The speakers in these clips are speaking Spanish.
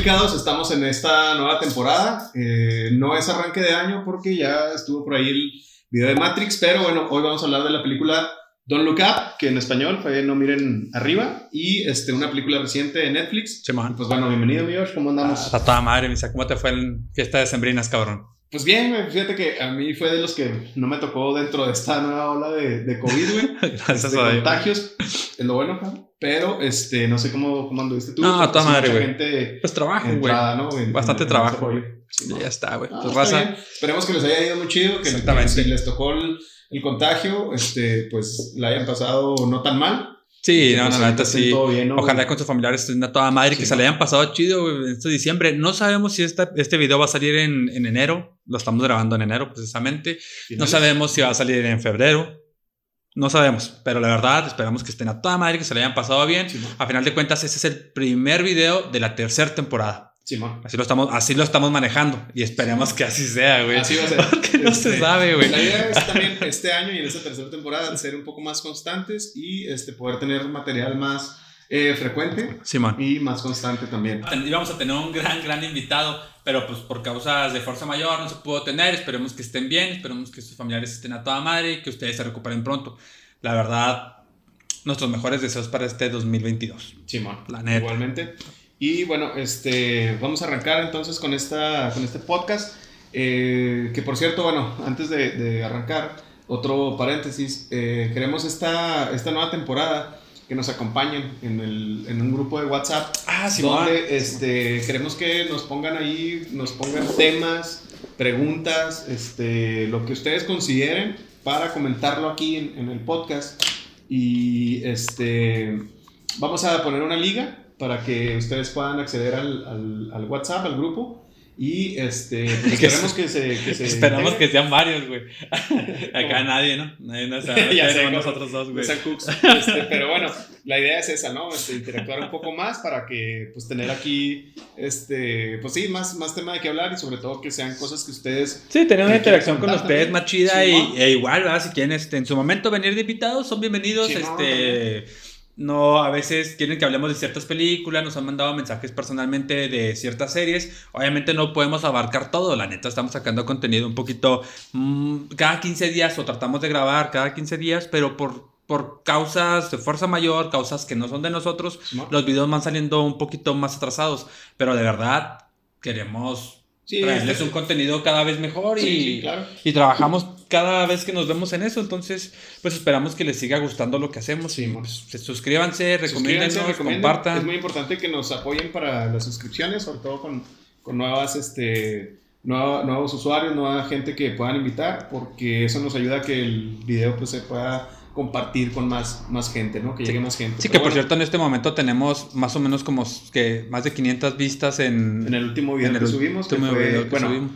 explicados, estamos en esta nueva temporada. Eh, no es arranque de año porque ya estuvo por ahí el video de Matrix, pero bueno, hoy vamos a hablar de la película Don't Look Up, que en español fue No Miren Arriba, y este, una película reciente de Netflix. Sí. Pues bueno, bienvenido, amigos, ¿cómo andamos? Está toda madre, Misa. ¿Cómo te fue en fiesta de sembrinas, cabrón? Pues bien, fíjate que a mí fue de los que no me tocó dentro de esta nueva ola de, de COVID, güey. Gracias Este, a Dios. contagios, es lo bueno, cabrón. Pero este, no sé cómo, cómo anduviste tú. No, toda sí, madre, güey. Pues trabajo, güey. ¿no? Bastante en- trabajo. Sí, Ya ¿no? está, güey. Ah, Pues raza. Esperemos que les haya ido muy chido, que Exactamente. si les tocó el, el contagio, este, pues la hayan pasado no tan mal. Sí, Que, no, pues, no, la neta sí. bien, ¿no? Ojalá con sus familiares estén a toda madre, Sí, que se ¿no? le hayan pasado chido güey, este diciembre. No sabemos si esta, este video va a salir en, en enero. Lo estamos grabando en enero, precisamente. No Finales. sabemos si va a salir en febrero. No sabemos. Pero la verdad, esperamos que estén a toda madre, que se le hayan pasado bien. A final de cuentas, ese es el primer video de la tercera temporada. Así lo estamos, así lo estamos manejando. Y esperemos que así sea, güey. Así va a ser. Porque no se Este, sabe, güey. La idea es también este año y en esta tercera temporada ser un poco más constantes y este, poder tener material más eh, frecuente Simón. y más constante también. Íbamos a tener un gran, gran invitado, pero pues por causas de fuerza mayor no se pudo tener. Esperemos que estén bien, esperemos que sus familiares estén a toda madre y que ustedes se recuperen pronto. La verdad, nuestros mejores deseos para este 2022. Simón. La neta. Igualmente. Y bueno, este, vamos a arrancar entonces con, esta, con este podcast. eh, que por cierto, bueno, antes de, de arrancar, otro paréntesis, eh, queremos esta, esta nueva temporada que nos acompañen en, el, en un grupo de WhatsApp Ah, donde este, queremos que nos pongan ahí, nos pongan temas, preguntas, este, lo que ustedes consideren para comentarlo aquí en, en el podcast. Y este, vamos a poner una liga para que ustedes puedan acceder al, al- al WhatsApp, al grupo. Y este, pues, Que esperemos que se, que se Esperamos que sean varios, güey. Acá nadie, ¿no? Nadie nos Ya ya sé, nosotros dos, güey. Este, pero bueno, la idea es esa, ¿no? Este, interactuar un poco más para que, pues, tener aquí, este, pues sí, más, más tema de qué hablar y sobre todo que sean cosas que ustedes... Sí, tener una interacción con ustedes también. más chida Sí, y, ¿no? e igual, ¿verdad? Si quieren este, en su momento venir de invitados, son bienvenidos. Este, no, a veces quieren que hablemos de ciertas películas, nos han mandado mensajes personalmente de ciertas series. Obviamente no podemos abarcar todo, la neta, estamos sacando contenido un poquito mm, cada 15 días o tratamos de grabar cada 15 días, pero por, por causas de fuerza mayor, causas que no son de nosotros, ¿no? los videos van saliendo un poquito más atrasados. Pero de verdad, queremos Sí, traerles este- un contenido cada vez mejor y, claro. y trabajamos cada vez que nos vemos en eso. Entonces, pues esperamos que les siga gustando lo que hacemos. Sí, y, pues, suscríbanse, recomienden. compartan. Es muy importante que nos apoyen para las suscripciones, sobre todo con, con nuevas, este, nueva- nuevos usuarios, nueva gente que puedan invitar, porque eso nos ayuda a que el video pues, se pueda compartir con más, más gente, ¿no? Que llegue más gente. Sí, que por cierto, en este momento tenemos más o menos como que más de 500 vistas en, En el último video en el que subimos, que último fue- video que bueno, subimos.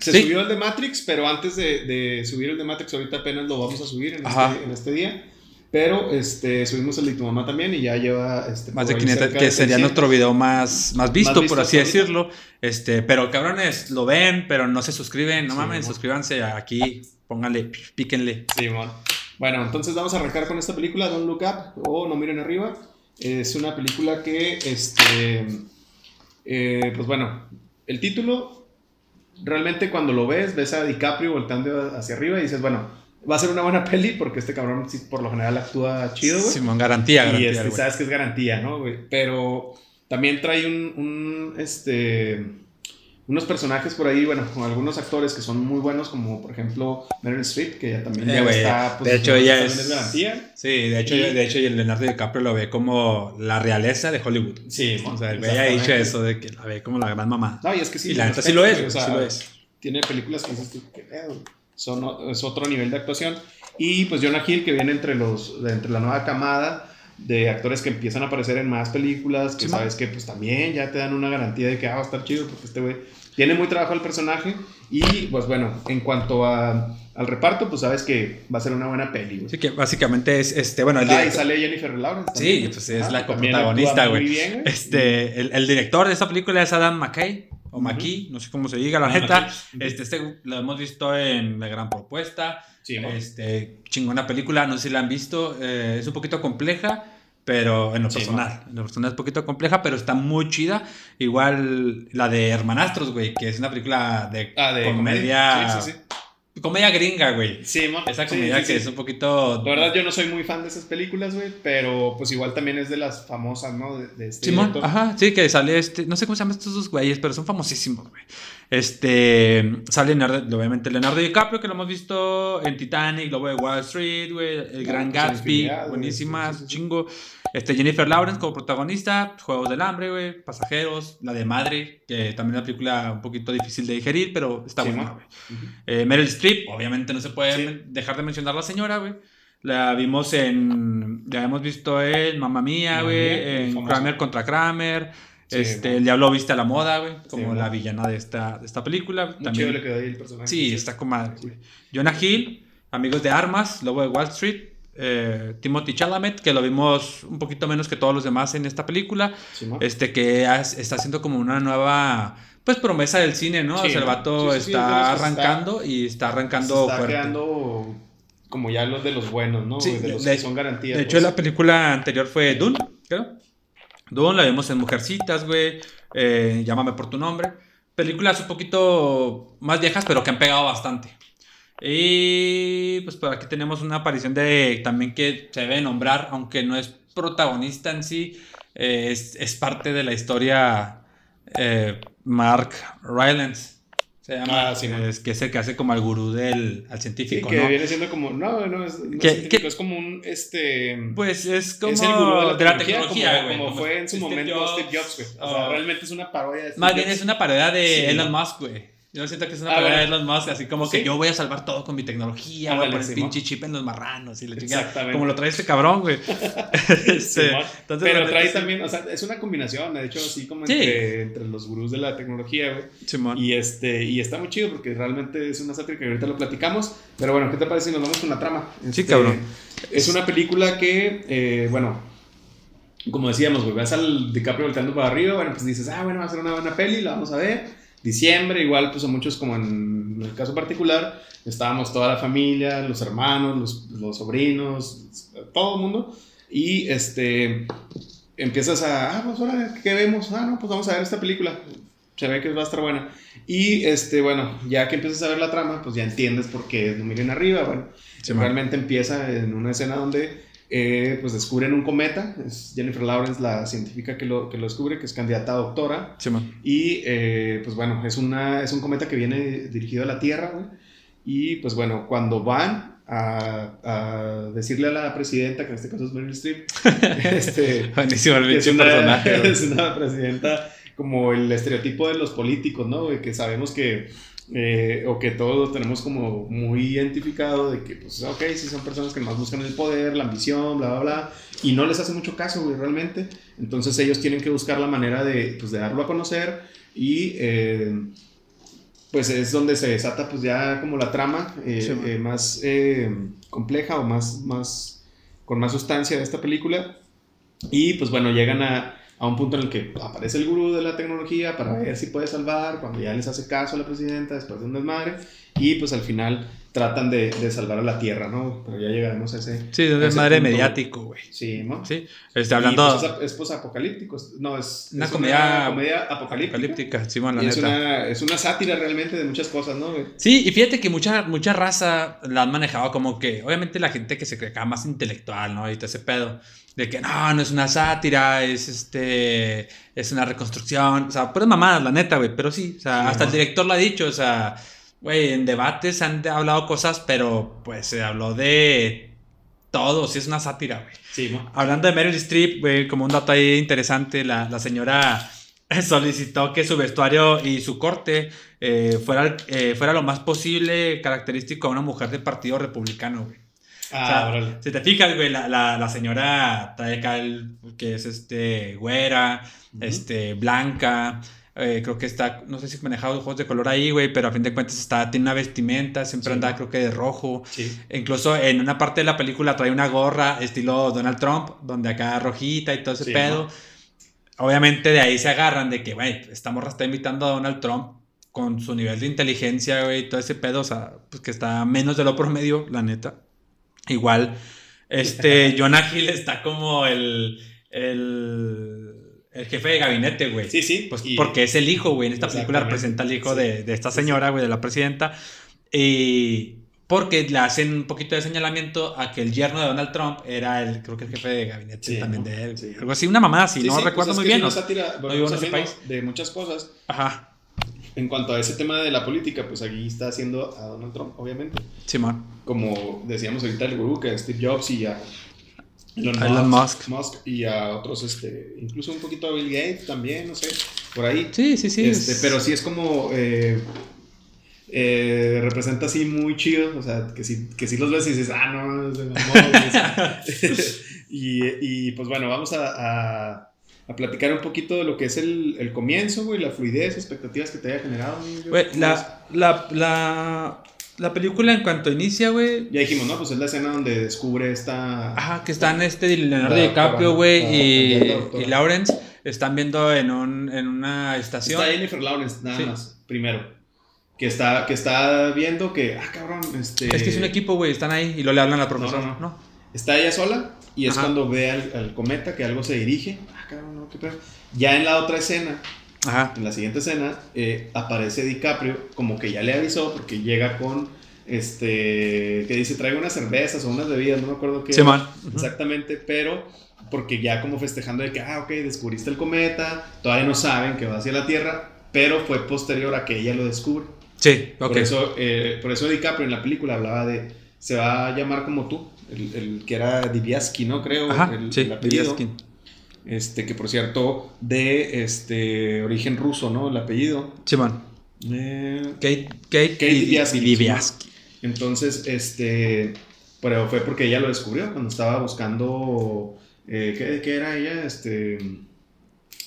Se Sí. subió el de Matrix, pero antes de, de subir el de Matrix, ahorita apenas lo vamos a subir en, este, en este día. Pero este, subimos el de tu mamá también y ya lleva este, Más de ahí 500, cerca que de sería 600. nuestro video más, más visto, visto por así ahorita. decirlo. Este, pero cabrones, lo ven, pero no se suscriben. No Sí, mames, suscríbanse aquí, pónganle, píquenle. Simón. Bueno, entonces vamos a arrancar con esta película, Don't Look Up o No Miren Arriba. Es una película que, este, eh, pues bueno, el título, realmente cuando lo ves, ves a DiCaprio volteando hacia arriba y dices, bueno, va a ser una buena peli porque este cabrón por lo general actúa chido, güey. Simón, garantía, y garantía. este, güey. sabes que es garantía, ¿no, güey? Pero también trae un, un, este, unos personajes por ahí, bueno, con algunos actores que son muy buenos, como por ejemplo Meryl Streep, que ya también Eh, ya güey, está, pues, de hecho, ella también es- garantía. Sí, de hecho, Y- de hecho, y el Leonardo DiCaprio lo ve como la realeza de Hollywood. Sí, O sea, el güey ha dicho eso de que la ve como la gran mamá. No, y es que sí. y la neta sí lo es, güey, o sea, sí lo es. Tiene películas que dices pedo, Son, es otro nivel de actuación. Y pues Jonah Hill, que viene entre, los, entre la nueva camada de actores que empiezan a aparecer en más películas, que Sí, sabes que pues también ya te dan una garantía de que ah, va a estar chido, porque este güey tiene muy trabajo el personaje. Y pues bueno, en cuanto a, al reparto, pues sabes que va a ser una buena peli. güey. Así que básicamente es, este, bueno, el Ah, y director- sale Jennifer Lawrence. Sí, pues es Ah, la actúa güey. muy bien, güey. Este, el, el director de esta película es Adam McKay, o Ujú. McKee, no sé cómo se diga, la Ah, neta. McKay. Este, este lo hemos visto en La Gran Propuesta. Sí. Este, chingona película, no sé si la han visto. eh, es un poquito compleja, pero en lo Sí, personal, en lo personal es un poquito compleja, pero está muy chida. Igual la de Hermanastros, güey, que es una película de, Ah, de comedia, Sí, sí, sí. comedia gringa, güey. Sí. Esa comedia sí, que es un poquito... La verdad, yo no soy muy fan de esas películas, güey, pero pues igual también es de las famosas, ¿no? De, de este Simón, ajá, sí, que sale este, no sé cómo se llaman estos dos güeyes, pero son famosísimos, güey. Este, sale Leonardo, obviamente Leonardo DiCaprio, que lo hemos visto en Titanic, Lobo de Wall Street, güey, El Gran pues, Gatsby, buenísima, chingo. Este, Jennifer Lawrence como protagonista, Juegos del Hambre, güey, Pasajeros, La de Madre, que también es una película un poquito difícil de digerir, pero está Sí, buena. Eh, Meryl Streep, obviamente no se puede Sí. dejar de mencionar la señora, güey. La vimos en. La hemos visto en Mamma Mía, güey. En. Kramer contra Kramer. Sí, este. El Diablo Viste a la Moda, güey. Como ¿no? la villana de esta, de esta película. Muy También- chido le quedó ahí el personaje. Sí, está con madre, Sí. güey. Jonah Hill, Amigos de Armas, Lobo de Wall Street. eh, Timothy Chalamet, que lo vimos un poquito menos que todos los demás en esta película. Sí. Este que has- está haciendo como una nueva. Pues promesa del cine, ¿no? Sí, o sea, el vato Sí, sí, sí, está se arrancando y está Se arrancando está fuerte. quedando como ya los de los buenos, ¿no? Sí, de los de- que son garantías. De hecho, pues. la película anterior fue Dune, creo. Dune, la vimos en Mujercitas, güey. eh, Llámame por tu nombre. Películas un poquito más viejas, pero que han pegado bastante. Y pues por aquí tenemos una aparición de también que se debe nombrar, aunque no es protagonista en sí, es, es parte de la historia eh, Mark Rylance. Se llama, Ah, sí, es que es el que hace como al gurú del al Sí, científico, que ¿no? viene siendo como. No, no, es, no es Que- científico, que- es como un. Este. Pues es como es el gurú de la tecnología, como, güey. como como fue en su Steve momento Jobs, Steve Jobs, güey. O o- sea, realmente es una parodia de Steve Más bien Jobs. es una parodia de Sí, Elon. Musk, güey. Yo siento que es una parodia de. Elon Musk, así como que yo voy a salvar todo con mi tecnología, voy a poner sí, pinche chip en los marranos y la chingada. Exactamente. Como lo trae este cabrón, güey. Este, entonces, Pero trae sí. también, o sea, es una combinación, de hecho, así como Sí. entre, entre los gurús de la tecnología, güey. Simón. Y, este, y está muy chido porque realmente es una sátira que ahorita lo platicamos. Pero bueno, ¿qué te parece si nos vamos con la trama? Sí, Este, cabrón. Es una película que, eh, bueno, como decíamos, güey, vas al DiCaprio volteando para arriba, bueno, pues dices, ah, bueno, va a ser una buena peli, la vamos a ver. Diciembre, igual, pues a muchos, como en el caso particular, estábamos toda la familia, los hermanos, los, los sobrinos, todo el mundo. Y este, empiezas a, ah, pues ahora, ¿qué vemos? Ah, no, pues vamos a ver esta película. Se ve que va a estar buena. Y este, bueno, ya que empiezas a ver la trama, pues ya entiendes por qué no miren arriba. Bueno, Simón. realmente empieza en una escena donde eh, pues descubren un cometa. Es Jennifer Lawrence, la científica que lo, que lo descubre, que es candidata a doctora. Simón. Y eh, pues bueno, es, una, es un cometa que viene dirigido a la Tierra. güey. Y pues bueno, cuando van a, a decirle a la presidenta, que en este caso es Meryl Streep, este, Buenísimo el es, una, personaje, es una presidenta como el estereotipo de los políticos, ¿no? Que sabemos que, eh, o que todos tenemos como muy identificado de que, pues, ok, sí son personas que más buscan el poder, la ambición, bla, bla, bla, y no les hace mucho caso, güey, realmente. Entonces ellos tienen que buscar la manera de, pues, de darlo a conocer y... eh, pues es donde se desata pues ya como la trama eh, Sí, eh, más eh, compleja o más, más con más sustancia de esta película y pues bueno llegan a, a un punto en el que aparece el gurú de la tecnología para ver si puede salvar cuando ya les hace caso a la presidenta después de un desmadre y pues al final tratan de, de salvar a la tierra no pero ya llegaremos a ese Sí, ese desmadre mediático, güey. sí ¿no? Sí. Este, Y, hablando. pues, es, es posapocalíptico no es Una es comedia- comedia apocalíptica, Apocalíptica, la es neta. una, es una sátira realmente de muchas cosas no güey? Sí, y fíjate que mucha, mucha raza la han manejado como que, obviamente la gente que se cree acá más intelectual, ¿no? Y todo ese pedo, de que no, no es una sátira, es este, es una reconstrucción, o sea, puras mamadas, la neta, güey, pero sí, o sea, Sí, hasta el director lo ha dicho, o sea, güey, en debates han hablado cosas, pero pues se habló de todo, sí es una sátira, güey. sí ¿no? Hablando de Meryl Streep, güey, como un dato ahí interesante, la, la señora solicitó que su vestuario y su corte eh, fuera, eh, fuera lo más posible característico a una mujer del Partido Republicano, güey. Ah, O sea. Si te fijas, güey, la, la, la señora trae acá el, que es este, güera, este, blanca, eh, creo que está, no sé si manejaba ojos de color ahí, güey, pero a fin de cuentas está, tiene una vestimenta, siempre Sí. anda creo que de rojo. Sí. Incluso en una parte de la película trae una gorra estilo Donald Trump, donde acá rojita y todo ese Sí, pedo. ¿no? Obviamente de ahí se agarran de que, güey, esta morra está invitando a Donald Trump con su nivel de inteligencia, güey, y todo ese pedo, o sea, pues que está menos de lo promedio, la neta. Igual, Este, Jonah Hill está como el, el, el jefe de gabinete, güey. Sí, sí. Pues y- porque es el hijo, güey. En esta película representa al hijo Sí. de, de esta señora, güey, de la presidenta. Y porque le hacen un poquito de señalamiento a que el yerno de Donald Trump era el, creo que el jefe de gabinete Sí, también ¿no? de él. Sí. Algo así, una mamada así, Sí, no sí, recuerdo pues es muy bien. ¿no? sátira, vivo en ese país. de muchas cosas. Ajá, En cuanto a ese tema de la política, pues aquí está haciendo a Donald Trump, obviamente. Simón. Como decíamos ahorita el gurú, que a Steve Jobs y a Elon, A Elon Musk, y a otros, este, incluso un poquito a Bill Gates también, no sé, por ahí. Sí, sí, sí. Este, es- Pero sí es como. eh, eh, representa así muy chido. O sea, que si, que si los ves y dices, ah, no, se mamó, güey". y, y pues bueno, vamos a, a, a platicar un poquito de lo que es el, el comienzo, güey, la fluidez, expectativas que te haya generado. güey. La, la, la película en cuanto inicia, güey. Ya dijimos, ¿no? Pues es la escena donde descubre esta. Ajá, que están este Leonardo La DiCaprio, güey, la- y, la y Lawrence. Están viendo en, un, en una estación. Está Jennifer Lawrence, nada Sí. más, primero. Que está, que está viendo que, ah, cabrón, este. Es que es un equipo, güey, están ahí y lo le hablan al profesor. no, No, no. Está ella sola y es Ajá. cuando ve al, al cometa que algo se dirige. Ah, cabrón, no, qué pedo. Ya en la otra escena, Ajá. en la siguiente escena, eh, aparece DiCaprio, como que ya le avisó, porque llega con, este, que dice, traigo unas cervezas o unas bebidas, no me acuerdo qué. Sí, man. Exactamente, pero porque ya como festejando de que, ah, ok, descubriste el cometa, todavía no saben que va hacia la Tierra, pero fue posterior a que ella lo descubre. Sí, ok. Por, eso, eh, por eso DiCaprio en la película hablaba de, se va a llamar como tú, el, el que era Diviaski, ¿no? Creo, Ajá, el, sí, el apellido. Diviaskin. Este, que por cierto, de este, origen ruso, ¿no? El apellido. Simón. Eh, Kate, Kate, Kate entonces, este, pero fue porque ella lo descubrió cuando estaba buscando, eh, ¿qué, qué era ella? Este,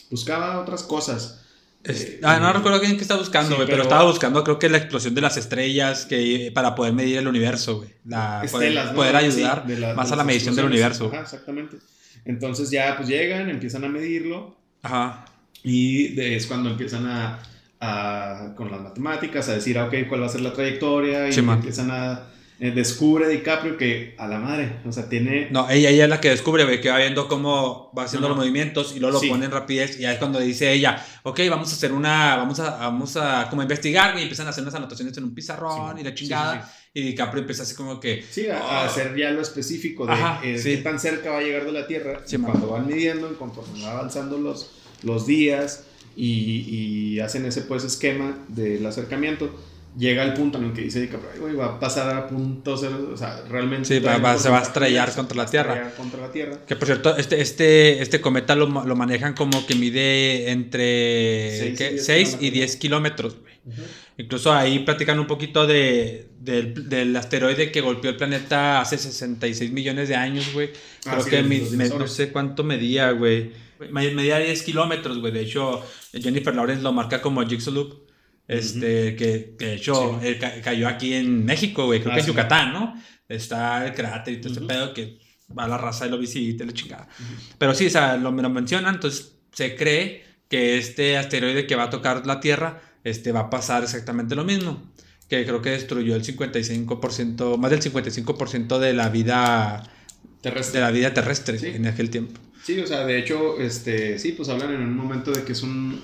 buscaba otras cosas. Es- Eh, ah, no y- recuerdo bien qué estaba buscando, Sí, pero, pero- estaba buscando, creo que la explosión de las estrellas que, para poder medir el universo, güey. Poder, estelas, ¿no? poder ayudar Sí, de la- más a la medición del universo. Ajá, exactamente. Entonces ya pues llegan, empiezan a medirlo. Ajá. y de- es cuando empiezan a, a- con las matemáticas a decir, ah, ok, cuál va a ser la trayectoria y Sí, empiezan a eh, descubre DiCaprio que a la madre, o sea, tiene No, ella, ella es la que descubre, güey, que va viendo cómo va haciendo Ajá. los movimientos y luego lo Sí. pone en rapidez. Y ahí es cuando dice ella, ok, vamos a hacer una, vamos a, vamos a como investigar, y empiezan a hacer unas anotaciones en un pizarrón Sí, y la chingada. sí. Y DiCaprio empieza así como que, Sí, a, a hacer ya lo específico de Ajá, eh, qué tan cerca va a llegar de la Tierra y cuando van midiendo, conforme va avanzando los, los días y, y hacen ese pues esquema del acercamiento, llega el punto en el que dice DiCaprio, "Ay, güey, va a pasar a punto cero, o sea, realmente... Sí, va- va- se va a estrellar de- contra la se Tierra. contra la Tierra. Que por cierto, este, este, este cometa lo, lo manejan como que mide entre Seis y 6 diez y kilómetros. 10 kilómetros. güey. Incluso ahí platican un poquito de, del, del asteroide que golpeó el planeta hace 66 millones de años, güey. Ah, Creo sí, que los mi- me- no sé cuánto medía, güey. Me- Medía 10 kilómetros, güey. De hecho, Jennifer Lawrence lo marca como Jigsaw Loop. Este, que, que de hecho Sí. eh, ca- cayó aquí en México, güey. Creo Ah, que en sí. Yucatán, ¿no? Está el cráter y todo ese pedo que va la raza y lo visita y la chingada. Pero sí, o sea, lo, lo mencionan, entonces se cree que este asteroide que va a tocar la Tierra este, va a pasar exactamente lo mismo. Que creo que destruyó el 55%, más del 55% de la vida Terrestre. de la vida terrestre Sí. en aquel tiempo. Sí, o sea, de hecho, este, sí, pues hablan en un momento de que es un,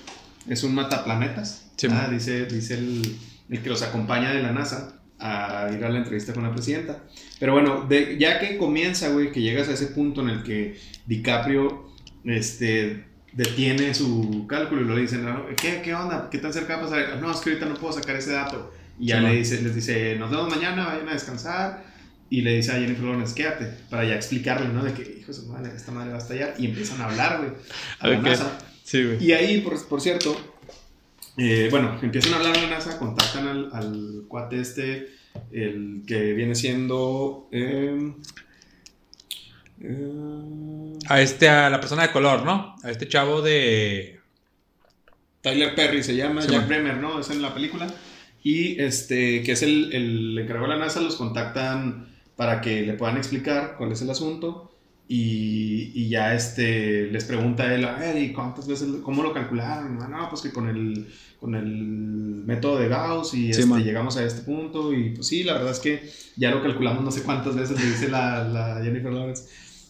es un mataplanetas. Sí. Ah, dice, dice el, el que los acompaña de la NASA a ir a la entrevista con la presidenta. Pero bueno, de, ya que comienza, güey, que llegas a ese punto en el que DiCaprio, este, detiene su cálculo y lo dicen, "No, ¿qué, ¿qué onda? ¿Qué tan cerca va a pasar? No, es que ahorita no puedo sacar ese dato. Y ya Sí, le dice, les dice, nos vemos mañana, vayan a descansar. Y le dice a Jennifer Lawrence, quédate, para ya explicarle, ¿no? De que, hijo de su madre, esta madre va a estallar. Y empiezan a hablar, güey, a la Ok. NASA. Sí, güey. Y ahí, por, por cierto, eh, bueno, empiezan a hablar a la NASA, contactan al, al cuate este, el que viene siendo... eh, eh, A este, a la persona de color, ¿no? A este chavo de. Tyler Perry se llama, Sí, Jack. Bremer, ¿no? Es en la película. Y este, que es el, el encargado de la NASA, los contactan para que le puedan explicar cuál es el asunto. Y, y ya este, les pregunta a él, a ver, ¿y cuántas veces, cómo lo calcularon? Ah, no, pues que con el, con el método de Gauss y Sí, este, llegamos a este punto. Y pues sí, la verdad es que ya lo calculamos no sé cuántas veces, le dice la, la Jennifer Lawrence.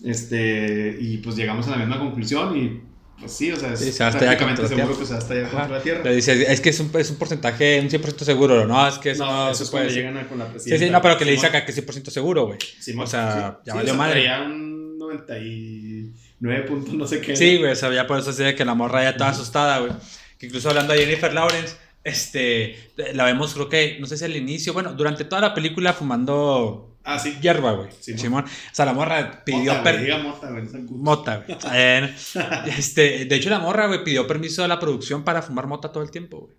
Este, y pues llegamos a la misma conclusión y pues sí, o sea, es Sí, se prácticamente seguro Tierra. que se va contra la Tierra. Le dice, es que es un, es un porcentaje, un 100% seguro, ¿no? Es que eso no, no, eso se puede llegan a- con la Sí, sí, no, pero que le dice acá que es 100% seguro, güey. O sea, ya valió o sea, madre. un 99 puntos, no sé qué. Sí, güey, o sea, ya por eso se ve que la morra ya toda asustada, güey. Que incluso hablando de Jennifer Lawrence, este, la vemos creo que, no sé si al inicio, bueno, durante toda la película fumando Ah, sí. hierba, güey. Simón. O sea, la morra pidió Mota, per- diga mota, güey, Mota, Este, de hecho, la morra, güey, pidió permiso a la producción para fumar mota todo el tiempo, güey.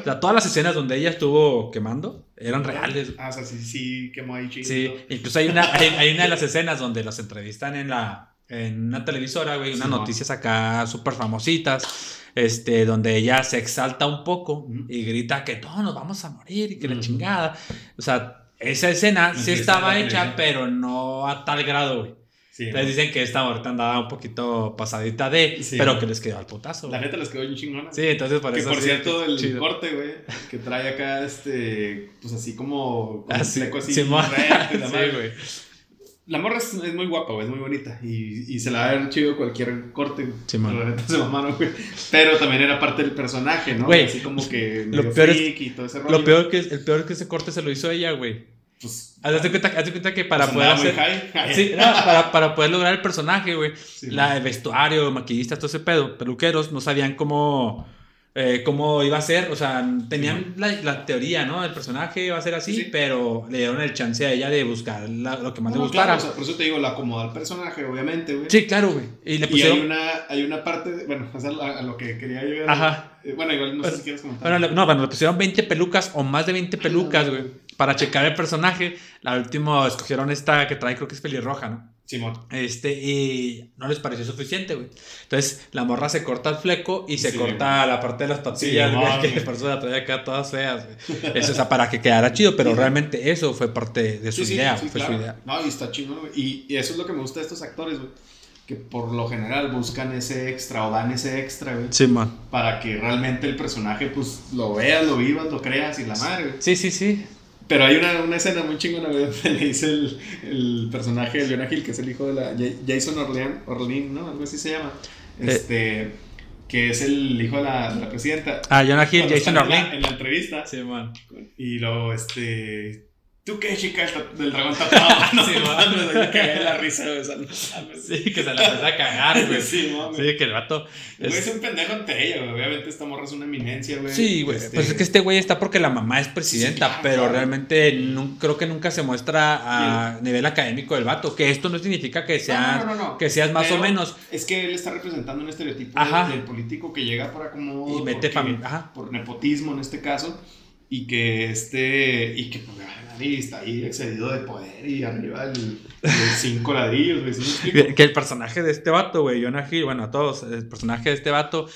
O sea, todas las escenas donde ella estuvo quemando eran reales. Ah, o sea, sí, sí, quemó ahí chido. Sí, incluso hay una, hay, hay una de las escenas donde los entrevistan en la en una televisora, güey, unas Sí, no. noticias acá súper famositas, este, donde ella se exalta un poco y grita que todos nos vamos a morir y que la chingada. O sea, esa escena sí estaba hecha, pero no a tal grado, güey. Sí, Entonces dicen que esta ahorita andaba un poquito pasadita de, Sí, pero que les quedó al putazo. La neta les quedó bien chingona. Sí, entonces por que eso por cierto, el chido. corte, güey, que trae acá, este, pues así como, Ah, así, y la Sí, güey. La morra es, es muy guapa, güey, es muy bonita. Y, y se la va a ver chido cualquier corte. se mamaron, güey. Pero también era parte del personaje, ¿no? Güey, Así como que lo peor es- y todo ese rollo. Lo peor que el peor es que ese corte se lo hizo ella, güey. Pues, Haz de cuenta, haz de cuenta que para pues poder hacer. Sí, no, para, para poder lograr el personaje, güey. Sí, la, el vestuario, maquillistas, todo ese pedo, peluqueros, no sabían cómo, eh, cómo iba a ser. O sea, tenían la, la teoría, ¿no? El personaje iba a ser así, Sí. pero le dieron el chance a ella de buscar la- lo que más No, le claro, gustara. o sea, por eso te digo, la acomoda al personaje, obviamente, güey. sí, claro, güey. Y le Y pusieron. hay una, hay una parte, de- bueno, sea, a, lo que quería llegar. Ajá. Eh, bueno, igual no sé si quieres comentar. Bueno, le- no, bueno, le pusieron 20 pelucas o más de 20 pelucas, güey. Para checar el personaje. La última escogieron esta que trae, creo que es pelirroja, ¿no? Simón. Este, y no les pareció suficiente, güey. Entonces, la morra se corta el fleco y se Sí. corta la parte de las patillas, Sí, güey, que por eso la trae acá todas feas, güey. Eso, o sea, para que quedara chido, pero Sí. realmente eso fue parte de su idea, sí, fue claro. su idea. No, y está chingón, güey. Y, y eso es lo que me gusta de estos actores, güey. Que por lo general buscan ese extra o dan ese extra, güey. Sí, man. Para que realmente el personaje, pues, lo veas, lo vivas, lo creas y la madre, güey. Sí, sí, sí. Pero hay una, una escena muy chingona, güey, donde le dice el, el personaje de Leona Hill, que es el hijo de la Ja- Jason Orlean, Orlean, ¿no? Algo así se llama. Eh. Este, que es el hijo de la, de la presidenta. Ah, Jonah Hill, Cuando Jason están en la- Orlin. En la entrevista. Sí, man. Y luego, este. ¿Tú qué, chica? El del dragón tatuado. No, Sí, mames, me cagué la risa, güey. o sea, no mames. Sí, que se la empezó a cagar, güey. Sí, mames. Sí, que el vato. El güey es- es un pendejo ante ella, güey. Obviamente esta morra es una eminencia, güey. Sí, güey. Este, Pues es que este güey está porque la mamá es presidenta, Sí, claro, pero claro. realmente creo que nunca se muestra a nivel académico del vato. Que esto no significa que seas, no, no, no, no. que seas más Pero o menos. Es que él está representando un estereotipo Ajá. del político que llega por acomodo. Y mete porque- fami- ajá. Por nepotismo en este caso. Y que este. Y que pues, y está ahí excedido de poder y arriba del, del cinco ladrillos, güey. ¿sí? Que, el personaje de este vato, güey, Jonah Hill, bueno, a todos, el personaje de este vato,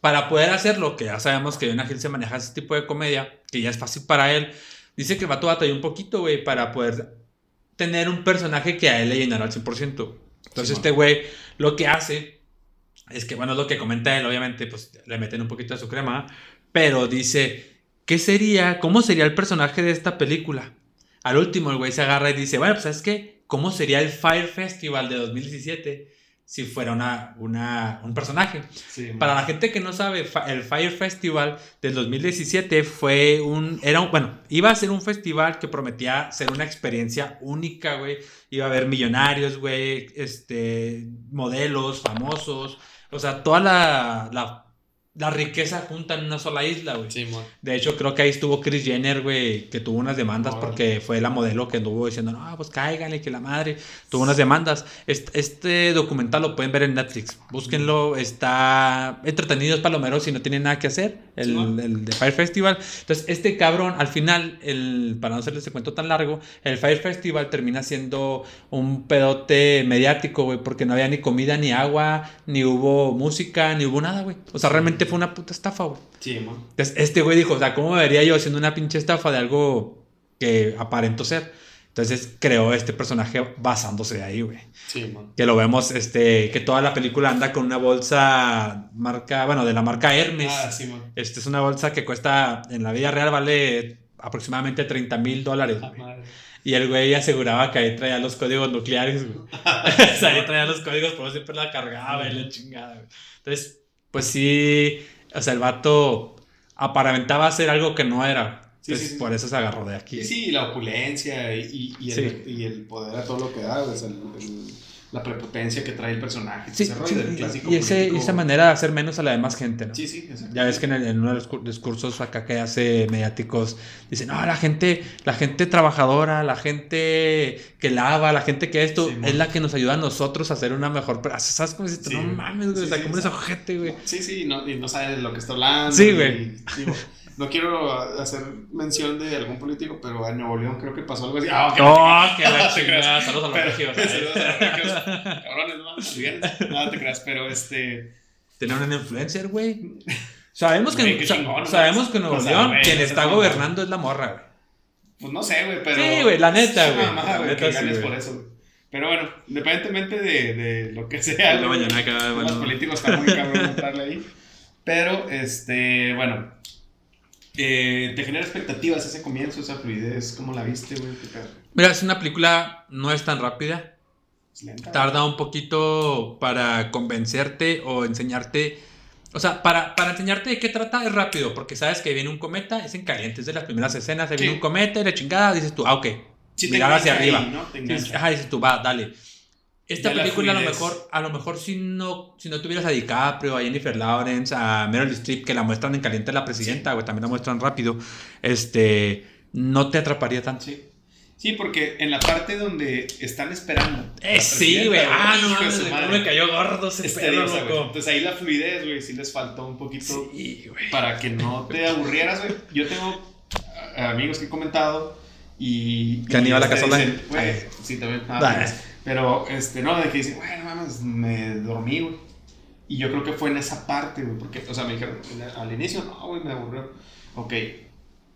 para poder hacerlo, que ya sabemos que Jonah Hill se maneja ese tipo de comedia, que ya es fácil para él, dice que el vato batalló un poquito, güey, para poder tener un personaje que a él le llenara al 100%. Entonces, Sí, este güey lo que hace es que, bueno, es lo que comenta él, obviamente, pues le meten un poquito de su crema, pero dice, ¿qué sería, cómo sería el personaje de esta película? Al último, el güey se agarra y dice, bueno, pues, ¿sabes qué? ¿Cómo sería el Fire Festival de 2017 si fuera una, una, un personaje? Sí, Para la gente que no sabe, el Fire Festival del 2017 fue un, era un, bueno, iba a ser un festival que prometía ser una experiencia única, güey. Iba a haber millonarios, güey, este, modelos, famosos, o sea, toda la, la, la riqueza junta en una sola isla, güey. Sí. De hecho, creo que ahí estuvo Chris Jenner, güey, que tuvo unas demandas porque fue la modelo que anduvo diciendo, no, pues cáiganle, que la madre. Tuvo unas demandas. Este, este documental lo pueden ver en Netflix. Búsquenlo, está entretenido, es palomero si no tienen nada que hacer, el, el de Fire Festival. Entonces, este cabrón, al final, el, para no hacerles el cuento tan largo, el Fire Festival termina siendo un pedote mediático, güey, porque no había ni comida, ni agua, ni hubo música, ni hubo nada, güey. O sea, realmente fue una puta estafa, güey. Sí, mon. Entonces, este güey dijo, o sea, ¿cómo me vería yo haciendo una pinche estafa de algo que aparento ser? Entonces creó este personaje basándose de ahí, güey. Sí, man. Que lo vemos, este, que toda la película anda con una bolsa marca, bueno, de la marca Hermes. Ah, sí, man. Este es una bolsa que cuesta, en la vida real vale aproximadamente 30 mil dólares. Ah, güey. Y el güey aseguraba que ahí traía los códigos nucleares, güey. o sea, ahí traía los códigos, pero siempre la cargaba y la chingada, güey. Entonces, pues sí, o sea, el vato aparentaba ser algo que no era. Sí, Entonces, sí, sí. por eso se agarró de aquí. Sí, sí, la opulencia y, y, y el, Sí. y el poder a todo lo que da, o sea, el- el- la prepotencia que trae el personaje. Sí, ese rollo del clásico y, ese, esa manera de hacer menos a la demás gente, ¿no? Sí, sí, exacto. Ya ves que en, el- en uno de los cu- discursos acá que hace mediáticos dice, no, la gente, la gente trabajadora, la gente que lava, la gente que esto, Sí, es la que nos ayuda a nosotros a hacer una mejor... ¿Sabes cómo dices? No mames, güey, o sea, sí, ¿cómo eres ojete, güey? Sí, sí, no, y no sabe de lo que está hablando. Sí, güey. No quiero hacer mención de algún político, pero en Nuevo León creo que pasó algo así. Ah. ¡Oh, que No la chingada! Saludos a los regios. saludos a los regios. Cabrones, no, no te creas, pero este. Tener un influencer, güey. Sabemos que, Güey, qué sa- chingón, sabemos que en Nuevo O sea, León güey, quien está gobernando es la morra, güey. Pues no sé, güey, pero. Sí, güey, la neta, güey. güey, neta, que sí, ganes por eso, güey. Pero bueno, independientemente de, de lo que sea, mañana los bueno. políticos están muy cabrón entrarle ahí. Pero, este, bueno. Eh, te genera expectativas ese comienzo, esa fluidez. ¿Cómo la viste, güey? Mira, es una película, no es tan rápida. Es lenta, tarda un poquito para convencerte o enseñarte. O sea, para, para enseñarte de qué trata es rápido, porque sabes que viene un cometa, es en caliente, es de las primeras escenas, se viene un cometa y la chingada, dices tú, ah, ok. Sí mirar hacia engancha arriba. ahí, ¿no? Engancha. ajá, dices tú, va, dale. Esta película a lo mejor, a lo mejor si no, si no tuvieras a DiCaprio, a Jennifer Lawrence, a Meryl Streep, que la muestran en caliente la presidenta, güey, también la muestran rápido, este, no te atraparía tanto. Sí. Sí, porque en la parte donde están esperando. Eh, sí, güey. Ah, no, cómo me cayó gordo ese Es pedo, loco. Entonces ahí la fluidez, güey, sí les faltó un poquito Sí, güey. para que no te aburrieras, güey. Yo tengo ah, amigos que he comentado y... ¿Que han ido a la online? Güey, sí, también. más. Pero, este, no, de que dicen, güey, no mames, me dormí, güey. Y yo creo que fue en esa parte, güey, porque, o sea, me dijeron al inicio, no, güey, me aburrió. Ok,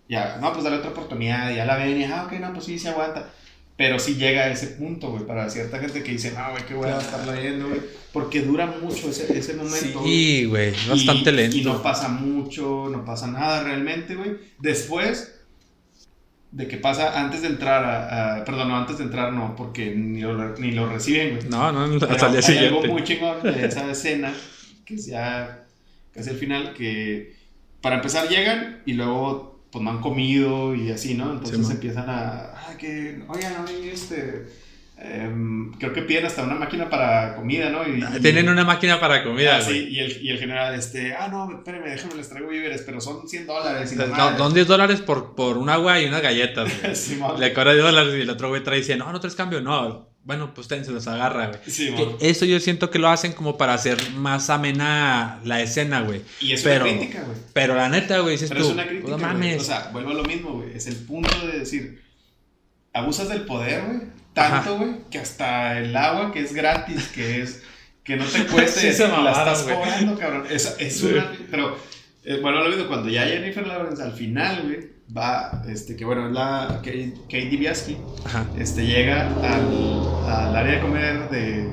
ya, no, pues dale otra oportunidad, ya la ven y, ah, ok, no, pues sí, se aguanta. Pero sí llega a ese punto, güey, para cierta gente que dice, no, güey, qué voy a estar leyendo, güey. Porque dura mucho ese, ese momento. Sí, güey, bastante Y- lento. Y no pasa mucho, no pasa nada realmente, güey. Después de que pasa antes de entrar a, a- Perdón, no, antes de entrar no, porque ni lo, ni lo reciben, güey. No, no, Pero hasta el día hay algo siguiente. muy chingón de esa escena, que es ya casi el final, que para empezar llegan y luego pues no han comido y así, ¿no? Entonces Sí, empiezan a, ah, que, oigan, oye, este, em, creo que piden hasta una máquina para comida, ¿no? Y, y- Tienen una máquina para comida, Ah, sí, y el, y el general, este, ah, no, espérenme, déjenme, les traigo víveres, pero son 100 dólares. No. Son 10 dólares por, por un agua y unas galletas. Le cobra 10 dólares y el otro güey trae dice, no, no traes cambio. No, bueno, pues ten, se los agarra, güey. Que eso yo siento que lo hacen como para hacer más amena la escena, güey. Y es pero- una crítica, güey. Pero la neta, güey, dices Pero tú, es una crítica, no güey. mames. O sea, vuelvo a lo mismo, güey. Es el punto de decir, abusas del poder, güey. Tanto, güey, que hasta el agua que es gratis, que es que no te cueste, Sí se la estás güey. cobrando, cabrón. Es, es Sí. una, pero eh, bueno, lo mismo cuando ya Jennifer Lawrence al final, güey, va, este, que bueno, es la Kate Kate Dibiasky, Ajá. este, llega al, al área de comer de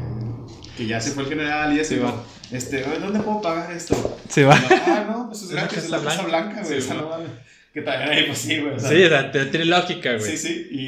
que ya se fue el general y así, Sí, va. este, "Oye, ¿dónde puedo pagar esto? Sí, va. Ah, no, pues es gratis, es la Casa Blanca. Güey, Sí, esa no mames. Que también ahí, pues sí, güey. o sea, Sí, o sea, tiene lógica, güey. Sí, sí, y,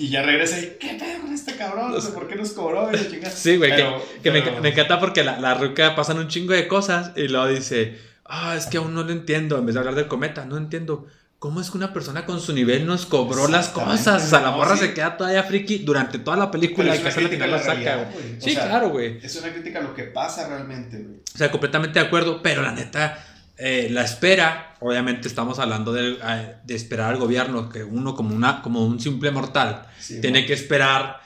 y, y ya regresa y, ¿qué pedo con este cabrón? No sé por qué nos cobró y la chingada. Sí, güey, que- Pero- Que me, pero- me encanta porque la, la ruca pasan un chingo de cosas y luego dice, ah, es que aún no lo entiendo, en vez de hablar del cometa, no entiendo. ¿Cómo es que una persona con su nivel nos cobró las cosas? O sea, la morra sí. se queda todavía friki durante toda la película Pero y que hasta la la saca, güey. güey. O Sí, sea, claro, güey. Es una crítica a lo que pasa realmente, güey. O sea, completamente de acuerdo, pero la neta, eh, la espera, obviamente estamos hablando de, eh, de esperar al gobierno, que uno como, una, como un simple mortal Sí, tiene güey. que esperar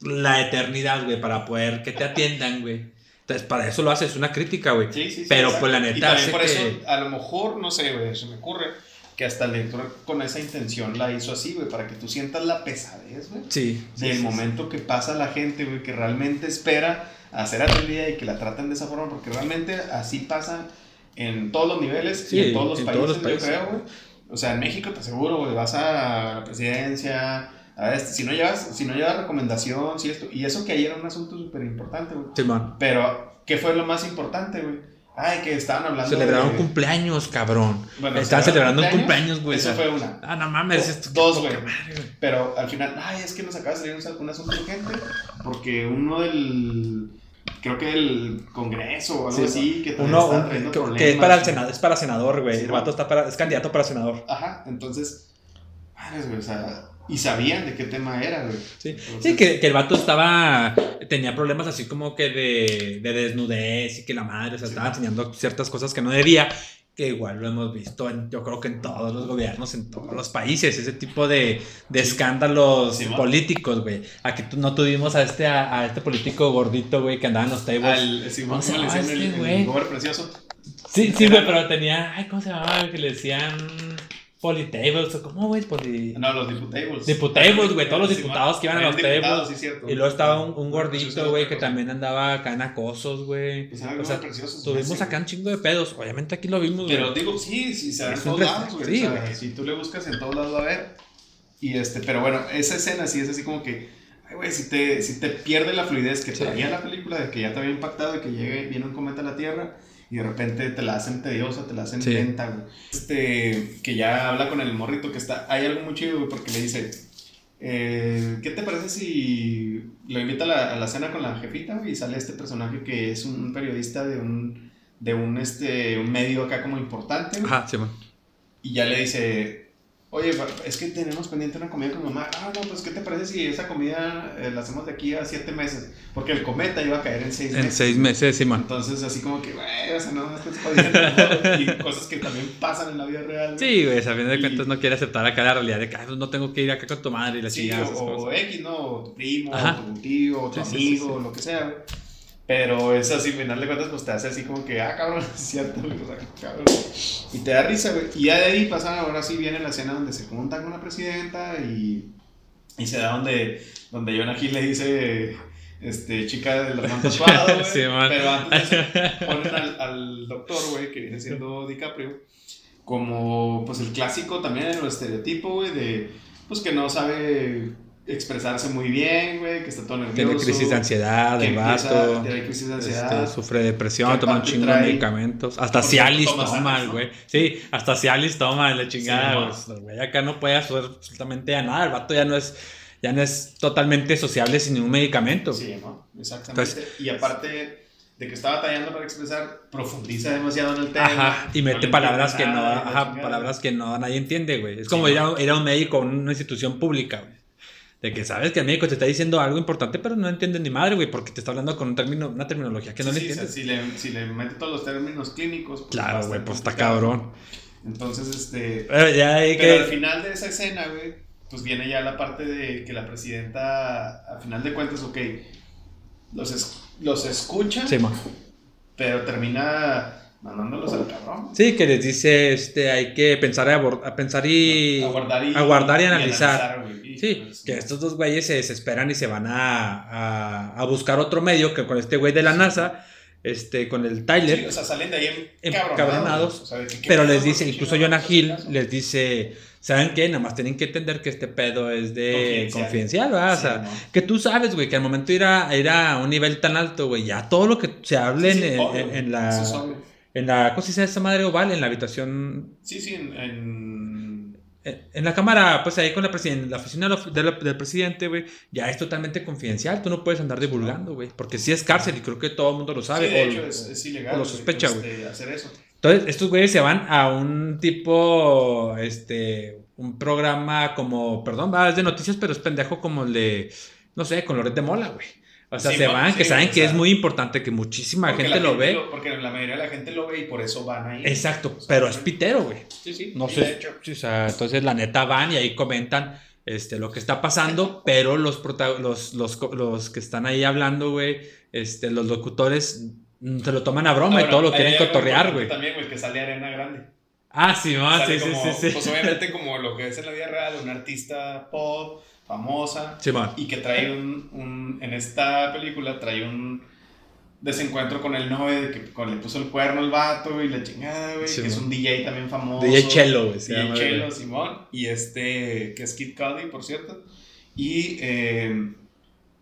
la eternidad, güey, para poder que te atiendan, güey. Entonces, para eso lo haces, es una crítica, güey. Sí, sí, sí, Pero, exacto. pues, la Y neta también hace por que- eso, a lo mejor, no sé, güey, se me ocurre que hasta el director con esa intención la hizo así, güey, para que tú sientas la pesadez, güey. Sí. del momento que pasa la gente, güey, que realmente espera a ser atendida y que la traten de esa forma, porque realmente así pasa en todos los niveles Sí, y en todos los en países, todos los yo países. creo, güey. O sea, en México te aseguro, güey, vas a la presidencia, a este, si no llevas, si no llevas recomendación, si esto, y eso que ahí era un asunto súper importante, güey. Simón. Pero, ¿qué fue lo más importante, güey? Ay, que estaban hablando Celebraron de... cumpleaños, cabrón. Bueno, Estaban celebrando un cumpleaños, güey. Eso fue una. Ah, no mames. Esto, Dos, güey. Pero al final, ay, es que nos acaba de salir un, un asunto urgente porque uno del, creo que del Congreso o algo Sí, así, que también Uno, trayendo que, problemas. que es para el senado, es para senador, güey. Sí, el vato está para, es candidato para senador. Ajá, entonces, madres, güey, o sea, y sabían de qué tema era, güey. Sí, Entonces- sí que, que el vato estaba. Tenía problemas así como que de, de desnudez y que la madre, o sea, Sí. estaba enseñando ciertas cosas que no debía. Que igual lo hemos visto, en, yo creo que en todos los gobiernos, en todos los países, ese tipo de, de Sí. escándalos Sí, políticos, güey. Aquí no tuvimos a este, a, a este político gordito, güey, que andaba en los tables. Al, Simón, ¿Cómo se ¿cómo le llama decían? este güey? el precioso. Sí, sí, güey, pero tenía. Ay, ¿cómo se llamaba? Que le decían. Politables, o ¿cómo, güey? No, los diputables. Diputables, güey, todos los diputados que iban a los tables. sí, cierto. Y luego estaba un, un gordito, güey, que también andaba acá en acosos, güey. Pues O sea, gober precioso. Tuvimos acá un chingo de pedos. Obviamente aquí lo vimos, güey. Pero digo, sí, sí, se da en todos lados, güey. sí, o sea, si tú le buscas en todos lados va a ver. Y este, pero bueno, esa escena sí es así como que, ay, güey, si te, si te pierde la fluidez que Sí. traía la película, de que ya te había impactado, de que llegue, viene un cometa a la Tierra y de repente te la hacen tediosa, te la hacen Sí. lenta, güey. Este, que ya habla con el morrito que está, hay algo muy chido, güey, porque le dice, eh, ¿qué te parece si lo invita a la, a la cena con la jefita, güey, y sale este personaje que es un periodista de un, de un, este, un medio acá como importante, güey? Ajá, sí, man. Y ya le dice, oye, es que tenemos pendiente una comida con mamá. Ah, no, pues ¿qué te parece si esa comida eh, la hacemos de aquí a siete meses? Porque el cometa iba a caer en seis En meses. seis meses, sí, man. Entonces, así como que, güey, o sea, no me estés jodiendo. ¿no? Y cosas que también pasan en la vida real. Sí, güey, a fin de cuentas no quiere aceptar acá la realidad de que "Ay, pues no tengo que ir acá con tu madre y la Sí, chingada. o. X, ¿no? O tu primo, Ajá. o tu tío, o tu Sí, sí, sí, amigo, sí. lo que sea, güey. Pero es así, al final de cuentas, pues te hace así como que, ah, cabrón, es cierto, güey, o sea, cabrón. Y te da risa, güey. Y ya de ahí pasa, ahora sí viene la escena donde se juntan con la presidenta y, y se da donde, donde Jonah Hill le dice, este, chica del hermano tatuado, güey. Sí, man. Pero antes de eso, ponen al, al doctor, güey, que viene siendo DiCaprio, como, pues, el clásico también, el estereotipo, güey, de, pues, que no sabe expresarse muy bien, güey, que está todo nervioso. Tiene crisis de ansiedad, que el vato. Tiene crisis de ansiedad. Este, sufre depresión, toma un chingo de medicamentos. Hasta Cialis toma güey. Sí, hasta Cialis toma la chingada, güey. Pues, güey acá no puede hacer absolutamente a nada. El vato ya no es, ya no es totalmente sociable sin ningún medicamento. Sí, ¿no? Exactamente. Entonces- y aparte de que está batallando para expresar, profundiza demasiado en el tema. Ajá, y mete palabras que no, nada, ajá, palabras que no nadie entiende, güey. Es Sí, como ir a, ir a un médico en una institución pública, güey. De que sabes que el médico te está diciendo algo importante, pero no entiendes ni madre, güey, porque te está hablando con un término, una terminología que no Sí, le sí, o sea, entiendes. si, le, si le mete todos los términos clínicos. pues, claro, güey, pues está cabrón. Entonces, este. Pero ya hay Pero al final de esa escena, güey, pues viene ya la parte de que la presidenta, a final de cuentas, ok, los, es- los escucha, Sí, ma. pero termina mandándolos al cabrón. Sí, que les dice, este, hay que pensar, y a pensar y, Aguardar y, aguardar y analizar. güey. Sí, pues, que estos dos güeyes se desesperan y se van a, a, a buscar otro medio que con este güey de la NASA, este, con el Tyler. Sí, o sea, salen de ahí Encabronados. encabronados. o sea, de que, ¿qué Pero les dice, ¿Qué incluso Jonah Hill les dice, ¿saben qué? Nada más tienen que entender que este pedo es de Confidencial. ¿verdad? O sea, ¿no? que tú sabes, güey, que al momento de ir a, ir a un nivel tan alto, güey, ya todo lo que se hable Sí, en, la... En la, ¿cómo se dice esa madre oval? En la habitación Sí, sí, en, en- En en la cámara, pues ahí con la, presiden- la oficina del of- de la- del presidente, güey, ya es totalmente confidencial. Tú no puedes andar divulgando, güey. Porque sí es cárcel y creo que todo el mundo lo sabe. Sí, de o- hecho, es, es ilegal. o lo güey, sospecha, este, hacer eso. Entonces, estos güeyes se van a un tipo, este, un programa como, perdón, va, es de noticias, pero es pendejo como el de, no sé, con Loret de Mola, güey. O sea, Sí, se van, que saben o que sea, es muy importante, que muchísima gente lo ve. porque la mayoría de la gente lo ve y por eso van ahí. Exacto, pero es pitero, güey. Sí, sí. No sé. de hecho, o sea, entonces la neta van y ahí comentan este, lo que está pasando, pero los, prota- los, los, los que están ahí hablando, güey, este, los locutores mm, se lo toman a broma y todo lo quieren cotorrear, güey. También, güey, que sale Arena Grande. Ah, sí, no, sí, sí, como, sí, sí. Pues obviamente como lo que es en la vida real, una artista pop, famosa, Sí, y que trae un, un- en esta película trae un desencuentro con el novio de que con, le puso el cuerno al vato y la chingada, güey, Sí, que es un DJ también famoso. DJ Chelo, güey. DJ llama, Chelo, güey. Simón, y este, que es Kid Cudi, por cierto. Y eh,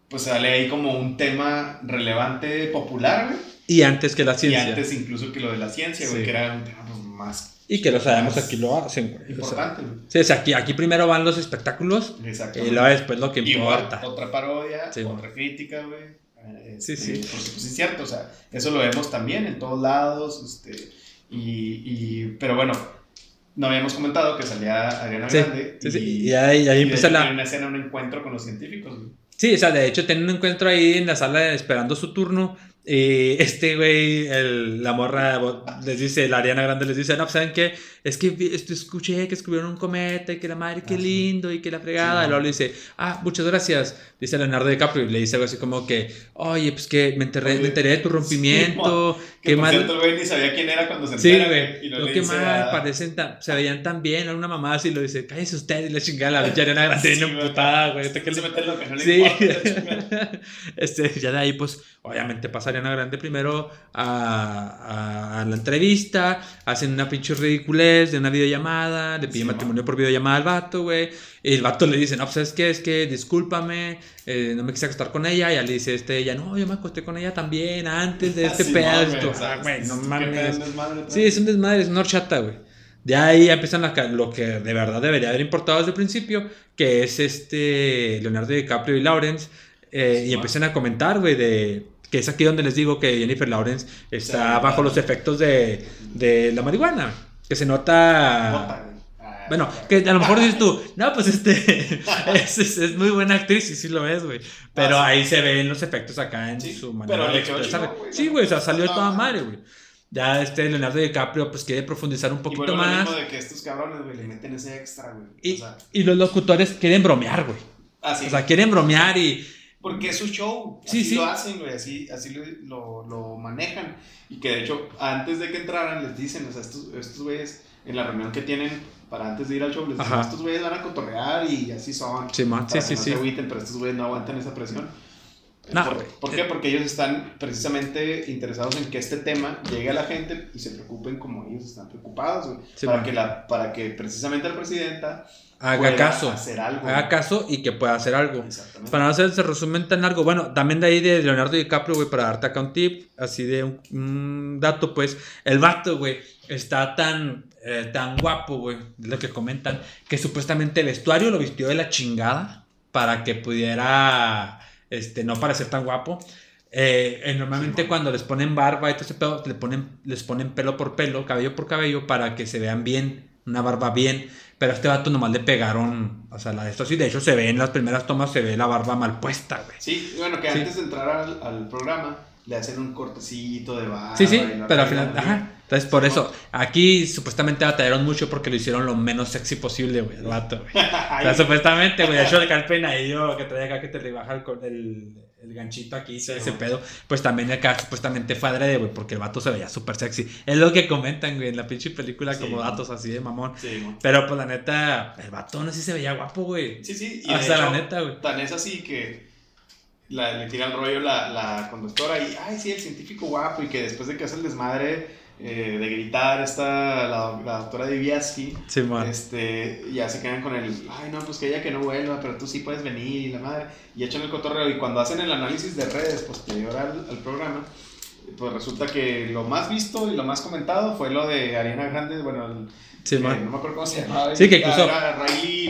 pues sale ahí como un tema relevante popular, güey. Y antes que la ciencia. Y antes incluso que lo de la ciencia, güey, Sí. que era un tema pues, más Y que lo sabemos Más aquí lo hacen, güey. O sea, importante, sí, o sea, aquí, aquí primero van los espectáculos y luego después lo que Igual, importa. otra parodia, Sí, otra crítica, güey. Eh, Sí, este, sí. Porque pues es cierto, o sea, eso lo vemos también en todos lados, este, y, y- pero bueno, no habíamos comentado que salía Ariana Sí, Grande. sí, sí, y, y ahí, ahí y empieza la... una escena, un encuentro con los científicos, güey. Sí, o sea, de hecho tienen un encuentro ahí en la sala esperando su turno. Y este güey, el- la morra les dice, la Ariana Grande les dice, no, pues, ¿saben qué? Es que escuché que descubrieron un cometa y que la madre, qué lindo y que la fregada. Sí, y luego le dice, ah, muchas gracias. Dice Leonardo DiCaprio y le dice algo así como que, oye, pues que me enteré, Oye, me enteré de tu sí, rompimiento. Que por mal. cierto, el güey ni sabía quién era cuando se Sí, entera, güey. Y no Lo le que mal, a- parecen tan, se veían tan bien. Alguna mamá así lo dice, cállese usted y la chingada, la pinche Ariana Grande, Sí, no güey. güey. este que Se mete en lo que no le Sí. importa, este, ya de ahí, pues, obviamente pasa Ariana Grande primero a, a- a la entrevista, hacen una pinche ridiculez de una videollamada, le pide Sí, matrimonio por videollamada al vato, güey. Y el vato le dice, no, pues es que, es que, discúlpame, eh, no me quise acostar con ella. Y ya le dice este, ella, no, yo me acosté con ella también antes de este Sí, Y güey, tú, o sea, "Ah, güey, no mames. Sí, es un desmadre, es una horchata, güey. De ahí ya empiezan la lo que de verdad debería haber importado desde el principio, que es este Leonardo DiCaprio y Lawrence, eh, y empiezan a comentar, güey, de que es aquí donde les digo que Jennifer Lawrence está bajo los efectos de, de la marihuana, que se nota... Ah, Bueno, que a lo mejor dices tú, no, pues este, es, es- es muy buena actriz y sí lo es, güey. Pero Ah, sí. ahí se ven los efectos acá en Sí, su manera de expresar. Sí, güey, o sea, salió toda madre, güey. Ya este Leonardo DiCaprio pues quiere profundizar un Y poquito a lo más. mismo de que estos cabrones, güey, le meten ese extra, güey. Y, O sea, y los locutores quieren bromear, güey. así. O sea, quieren bromear y... Porque es su show. Sí, así sí. lo hacen, güey. Así, así lo, lo, lo manejan. Y que de hecho, antes de que entraran, les dicen, o sea, estos, estos güeyes, en la reunión que tienen para antes de ir al show, les dicen, Ajá. estos güeyes van a cotorrear y así son. Sí, man, sí, para sí, que no sí. se agüiten, pero estos güeyes no aguantan esa presión. ¿Por. ¿Por qué? Porque ellos están precisamente interesados en que este tema llegue a la gente y se preocupen como ellos están preocupados, güey. Sí, para, man. que la, para que precisamente la presidenta Haga caso. hacer algo. Haga caso y que pueda hacer algo. Exactamente. Para no hacer ese resumen tan largo, bueno, también de ahí de Leonardo DiCaprio, güey, para darte acá un tip, así de un, un dato, pues, el vato, güey, está tan, eh, tan guapo, güey, es lo que comentan, que supuestamente el vestuario lo vistió de la chingada para que pudiera, este, no parecer tan guapo. Eh, eh, normalmente Sí, cuando les ponen barba y todo ese pedo, le ponen, les ponen pelo por pelo, cabello por cabello, para que se vean bien, una barba bien. Pero a este vato nomás le pegaron, o sea, la de esto sí, de hecho se ve en las primeras tomas, se ve la barba mal puesta, güey. Sí, bueno, que Sí. antes de entrar al, al programa le hacen un cortecito de barba. Sí, sí, y pero al final, ajá. Entonces, por Sí, eso, aquí supuestamente batallaron mucho porque lo hicieron lo menos sexy posible, güey, el vato, güey. O sea, supuestamente, güey, de hecho, el peinadillo que trae acá que te le baja el, el, el ganchito aquí, Sí, ese pedo, pues también acá supuestamente fue adrede, güey, porque el vato se veía súper sexy. Es lo que comentan, güey, en la pinche película, Sí, como güey. datos así de mamón. Sí. Pero, pues, la neta, el vato no sí se veía guapo, güey. sí, sí. O de sea, la hecho, neta, güey. Tan es así que la- le tira el rollo la, la conductora y, ay, sí, el científico guapo. Y que después de que hace el desmadre eh, de gritar, está la, la doctora Diviaski. Sí. Este, ya se quedan con el, ay, no, pues que ella que no vuelva, pero tú sí puedes venir y la madre. Y echan el cotorreo. Y cuando hacen el análisis de redes posterior al, al programa, pues resulta que lo más visto y lo más comentado fue lo de Ariana Grande, bueno, el- Sí, eh, no me acuerdo cómo se llamaba. Sí, que incluso- Era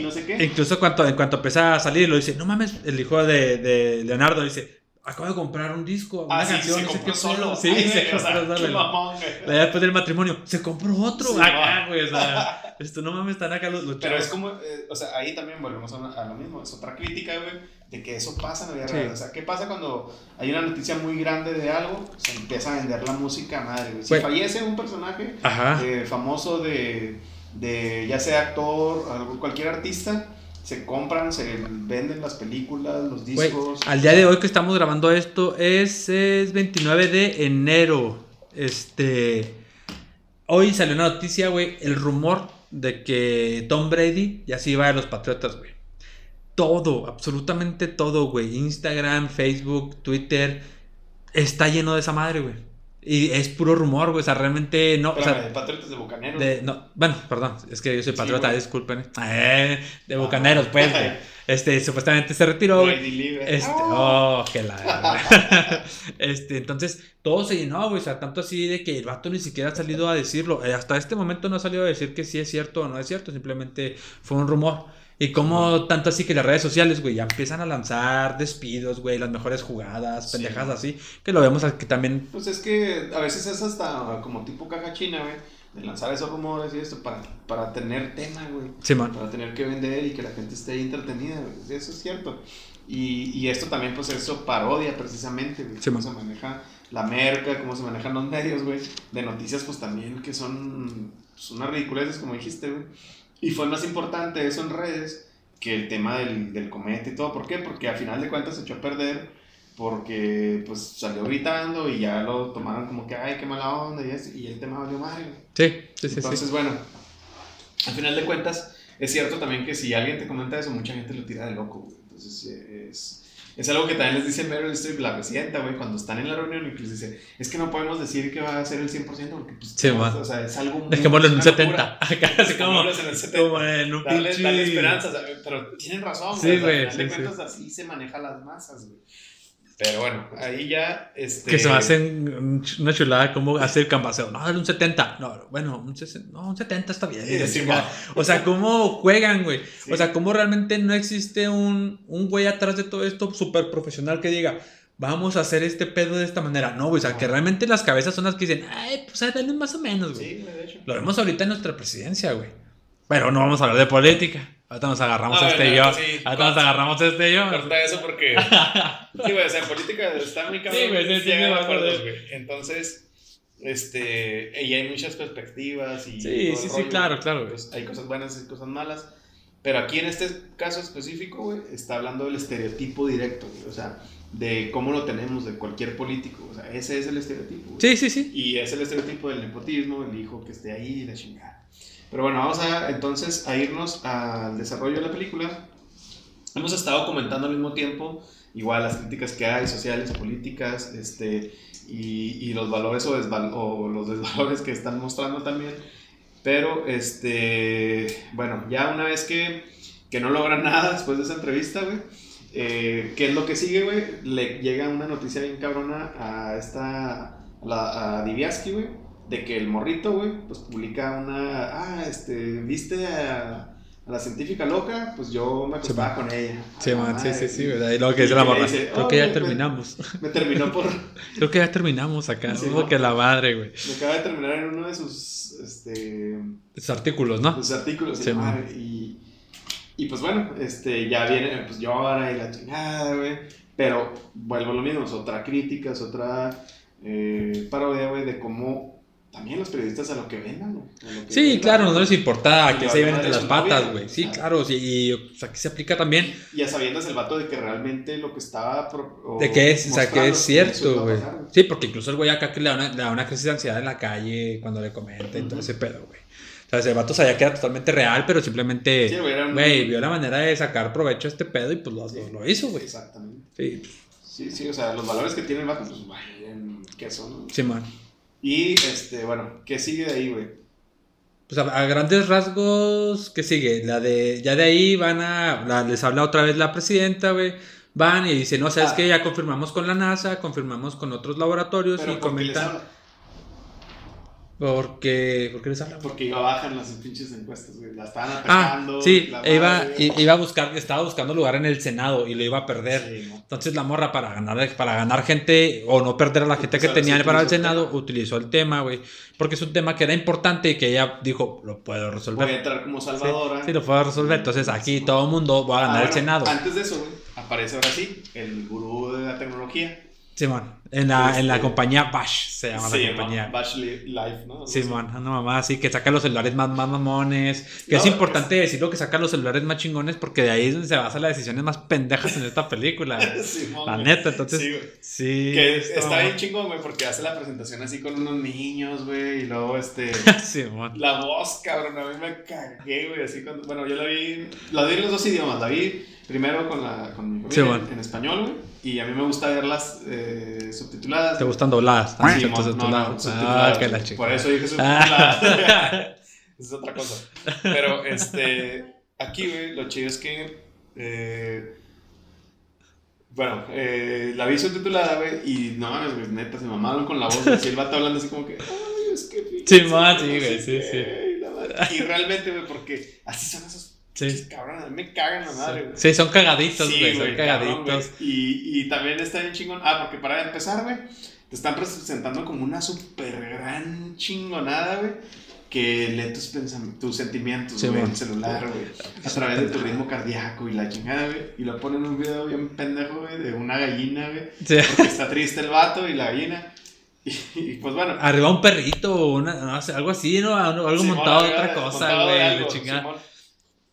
no sé qué. Incluso cuando, en cuanto empieza a salir, lo dice, no mames, el hijo de, de Leonardo dice, acabo de comprar un disco, una Ah, sí, canción, se no compró solo. pedo". Sí, Ay, se compró solo. Después del matrimonio, se compró otro. Sí, acá, man. güey, o sea, esto no mames, están acá los, los Pero chavos. es como, eh, o sea, ahí también volvemos a, a lo mismo, es otra crítica, güey, de que eso pasa en la vida Sí. real. O sea, ¿qué pasa cuando hay una noticia muy grande de algo? Se empieza a vender la música, madre, güey. Si fallece un personaje eh, famoso de, de, ya sea actor, cualquier artista, se compran, se venden las películas, los discos. al día de hoy que estamos grabando esto es, es 29 de enero. Este. Hoy salió una noticia, güey. El rumor de que Tom Brady ya se iba a los Patriotas, güey. Todo, absolutamente todo, güey. Instagram, Facebook, Twitter. Está lleno de esa madre, güey. Y es puro rumor, güey. O sea, realmente no. O sea, de Patriotas de Bucaneros. de, no, bueno, perdón, es que yo soy Sí, patriota, güey. disculpen. Eh, de bucaneros, pues, güey. Este, supuestamente se retiró, güey. Este, ¡Oh! oh, que la. este, entonces, todo se llenó, güey. O sea, tanto así de que el vato ni siquiera ha salido a decirlo. Eh, hasta este momento no ha salido a decir que sí es cierto o no es cierto. Simplemente fue un rumor. Y como tanto así que las redes sociales, güey, ya empiezan a lanzar despidos, güey, las mejores jugadas, Sí. pendejas así. Que lo vemos aquí también. Pues es que a veces es hasta como tipo caja china, güey, de lanzar esos rumores y esto para, para tener tema, güey. Simón. Para tener que vender y que la gente esté entretenida, güey. Eso es cierto. Y, y esto también, pues, eso parodia precisamente, güey. Sí, cómo man. se maneja la merca, cómo se manejan los medios, güey. De noticias, pues, también que son pues, unas ridiculeces, como dijiste, güey. Y fue más importante eso en redes que el tema del, del cometa y todo. ¿Por qué? Porque a final de cuentas se echó a perder porque, pues, salió gritando y ya lo tomaron como que, ay, qué mala onda y, eso, y el tema valió mal, güey. Sí, sí, sí, Entonces, sí. bueno, al final de cuentas, es cierto también que si alguien te comenta eso, mucha gente lo tira de loco, güey. Entonces, es, es algo que también les dice Meryl Streep, la presidenta, güey, cuando están en la reunión y que les dice, es que no podemos decir que va a ser el 100% porque, pues, Sí, no, o sea, es algo muy... Dejémoslo en un una 70. locura. Acá, así como, Dejémoslo en el 70. como en un pinche. esperanza, o sea, pero tienen razón, Sí, o sea, güey, Al final sí, de cuentas, así se maneja las masas, güey. Pero bueno, ahí ya, este... Que se me hacen una chulada como hacer cambaseo. No, dale un 70. No, bueno, un 60. No, un 70 está bien. Sí, sí, o sea, cómo juegan, güey. Sí. O sea, cómo realmente no existe un, un güey atrás de todo esto súper profesional que diga, vamos a hacer este pedo de esta manera. No, güey. O sea, que realmente las cabezas son las que dicen, ay, pues dale más o menos, güey. Sí, de hecho. Lo vemos ahorita en nuestra presidencia, güey. Pero no vamos a hablar de política. Ahorita nos agarramos Ah, este yo. sí. Ahorita nos agarramos este y yo. Corta eso porque. Sí, güey, o sea, en política está muy cabrón. Sí, güey, sí, sí, sí, a me acuerdo. güey. Entonces, este. Y hay muchas perspectivas y. Sí, sí, sí, rollo, claro, güey. claro, güey. Pues, hay cosas buenas y cosas malas. Pero aquí en este caso específico, güey, está hablando del estereotipo directo, güey. O sea, de cómo lo tenemos de cualquier político. O sea, ese es el estereotipo, güey. Sí, sí, sí. Y es el estereotipo del nepotismo, el hijo que esté ahí la chingada. Pero bueno, vamos a entonces a irnos al desarrollo de la película. Hemos estado comentando al mismo tiempo, igual las críticas que hay, sociales, políticas, este, y, y los valores o, o los desvalores que están mostrando también. Pero, este, bueno, ya una vez que, que no logran nada después de esa entrevista, güey, eh, ¿qué es lo que sigue, güey? Le llega una noticia bien cabrona a esta, a, a Diviaski, güey, de que el morrito, güey, pues publica una, ah, este, ¿viste a, a la científica loca? Pues yo me acostaba con ella. Sí, A la man, sí, sí, sí, ¿verdad? Y luego que dice la morra. dice, Creo "Oh, que ya me- terminamos. Me terminó por, Creo que ya terminamos acá. Sí, como man. que la madre, güey. me acaba de terminar en uno de sus, este, Esos artículos, ¿no? sus artículos y Sí, man. y, y pues bueno, este, ya viene, pues llora y la chingada, güey. Pero vuelvo a lo mismo, es otra crítica, es otra eh, parodia, güey, de cómo también los periodistas a lo que vendan, que Sí, vendan, claro, no les importa que se lleven entre las patas, güey. Sí, claro. claro, sí, y o sea, aquí se aplica también Y a sabiendas el vato de que realmente lo que estaba... pro- de que es, o sea, que es cierto, güey. Sí, porque incluso el güey acá que le da una, le da una crisis de ansiedad en la calle cuando le comenta y todo ese pedo, güey. O sea, ese vato sabía que era totalmente real, pero simplemente, Sí, güey, un- vio la manera de sacar provecho a este pedo y pues lo, lo hizo, güey. Exactamente. Sí, Sí, sí, o sea, los valores que tiene el vato, pues, güey, en queso, ¿no? sí, man. Y, este, bueno, ¿qué sigue de ahí, güey? Pues a, a grandes rasgos, ¿qué sigue? La de, ya de ahí van a, la- les habla otra vez la presidenta, güey. Van y dicen, no, sabes Ah. que ya confirmamos con la NASA, confirmamos con otros laboratorios Pero y ¿por qué les comentan. Porque, ¿por qué les habla? Porque iba baja en las pinches encuestas, güey. La estaban Ah, atacando. sí, la iba, madre, iba a buscar, estaba buscando lugar en el Senado y lo iba a perder. Sí, ¿no? Entonces la morra para ganar, para ganar gente o no perder a la gente que Utilizó- tenía sí, para el el Senado, tema. utilizó el tema, güey. Porque es un tema que era importante y que ella dijo, lo puedo Voy a resolver. entrar como Sí, salvadora. sí, lo puedo resolver. Entonces aquí todo el mundo va a Ah, ganar el bueno, Senado. Antes de eso, güey, aparece ahora sí el gurú de la tecnología. Simón, en la, en la Este- compañía Bash se llama Sí, la compañía. Bash Li- Life, ¿no? Simón, una mamá así que saca los celulares más, más mamones. Que es No, importante decirlo que saca los celulares más chingones porque de ahí es donde se basan las decisiones más pendejas en esta película. Simón, La neta, entonces. Sí. Sí. Que esta está bien chingón, güey, porque hace la presentación así con unos niños, güey, y luego este. Simón. La voz, cabrón, a mí me cagué, güey, así cuando... Bueno, yo la vi, la vi en los dos idiomas, la vi primero con, la, con mi familia Sí, en- en español, güey, y a mí me gusta verlas eh, subtituladas. ¿Te gustan dobladas? Ah, Sí, no, no, Ah, subtituladas, que la güey. chica. Por eso dije subtituladas. es otra cosa. Pero, este, aquí, güey, lo chido es que Eh, bueno, eh, la vi subtitulada, güey, y no mames, güey, neta, se mamaron con la voz. Así el vato hablando así como que, ay, es que. Sí, fíjense, ma, no sí, güey, sí, qué", sí. y. Y realmente, güey, porque así son esos Sí. cabrones, a mí me cagan la madre, güey. Sí, son cagaditos, Sí, güey, son cabrón, cagaditos. Y, y también está bien chingón. Ah, porque para empezar, güey, te están presentando como una super gran chingonada, güey. Que lee tus, pensam- tus sentimientos, Sí, güey, en bueno. el celular, güey. A través de tu ritmo cardíaco y la chingada, güey. Y lo ponen un video bien pendejo, güey, de una gallina, güey. Sí. Porque está triste el vato y la gallina. Y, y, pues bueno. Arriba un perrito o una, no sé, algo así, ¿no? Algo Simón, montado de otra cosa, güey, la chingada. Simón.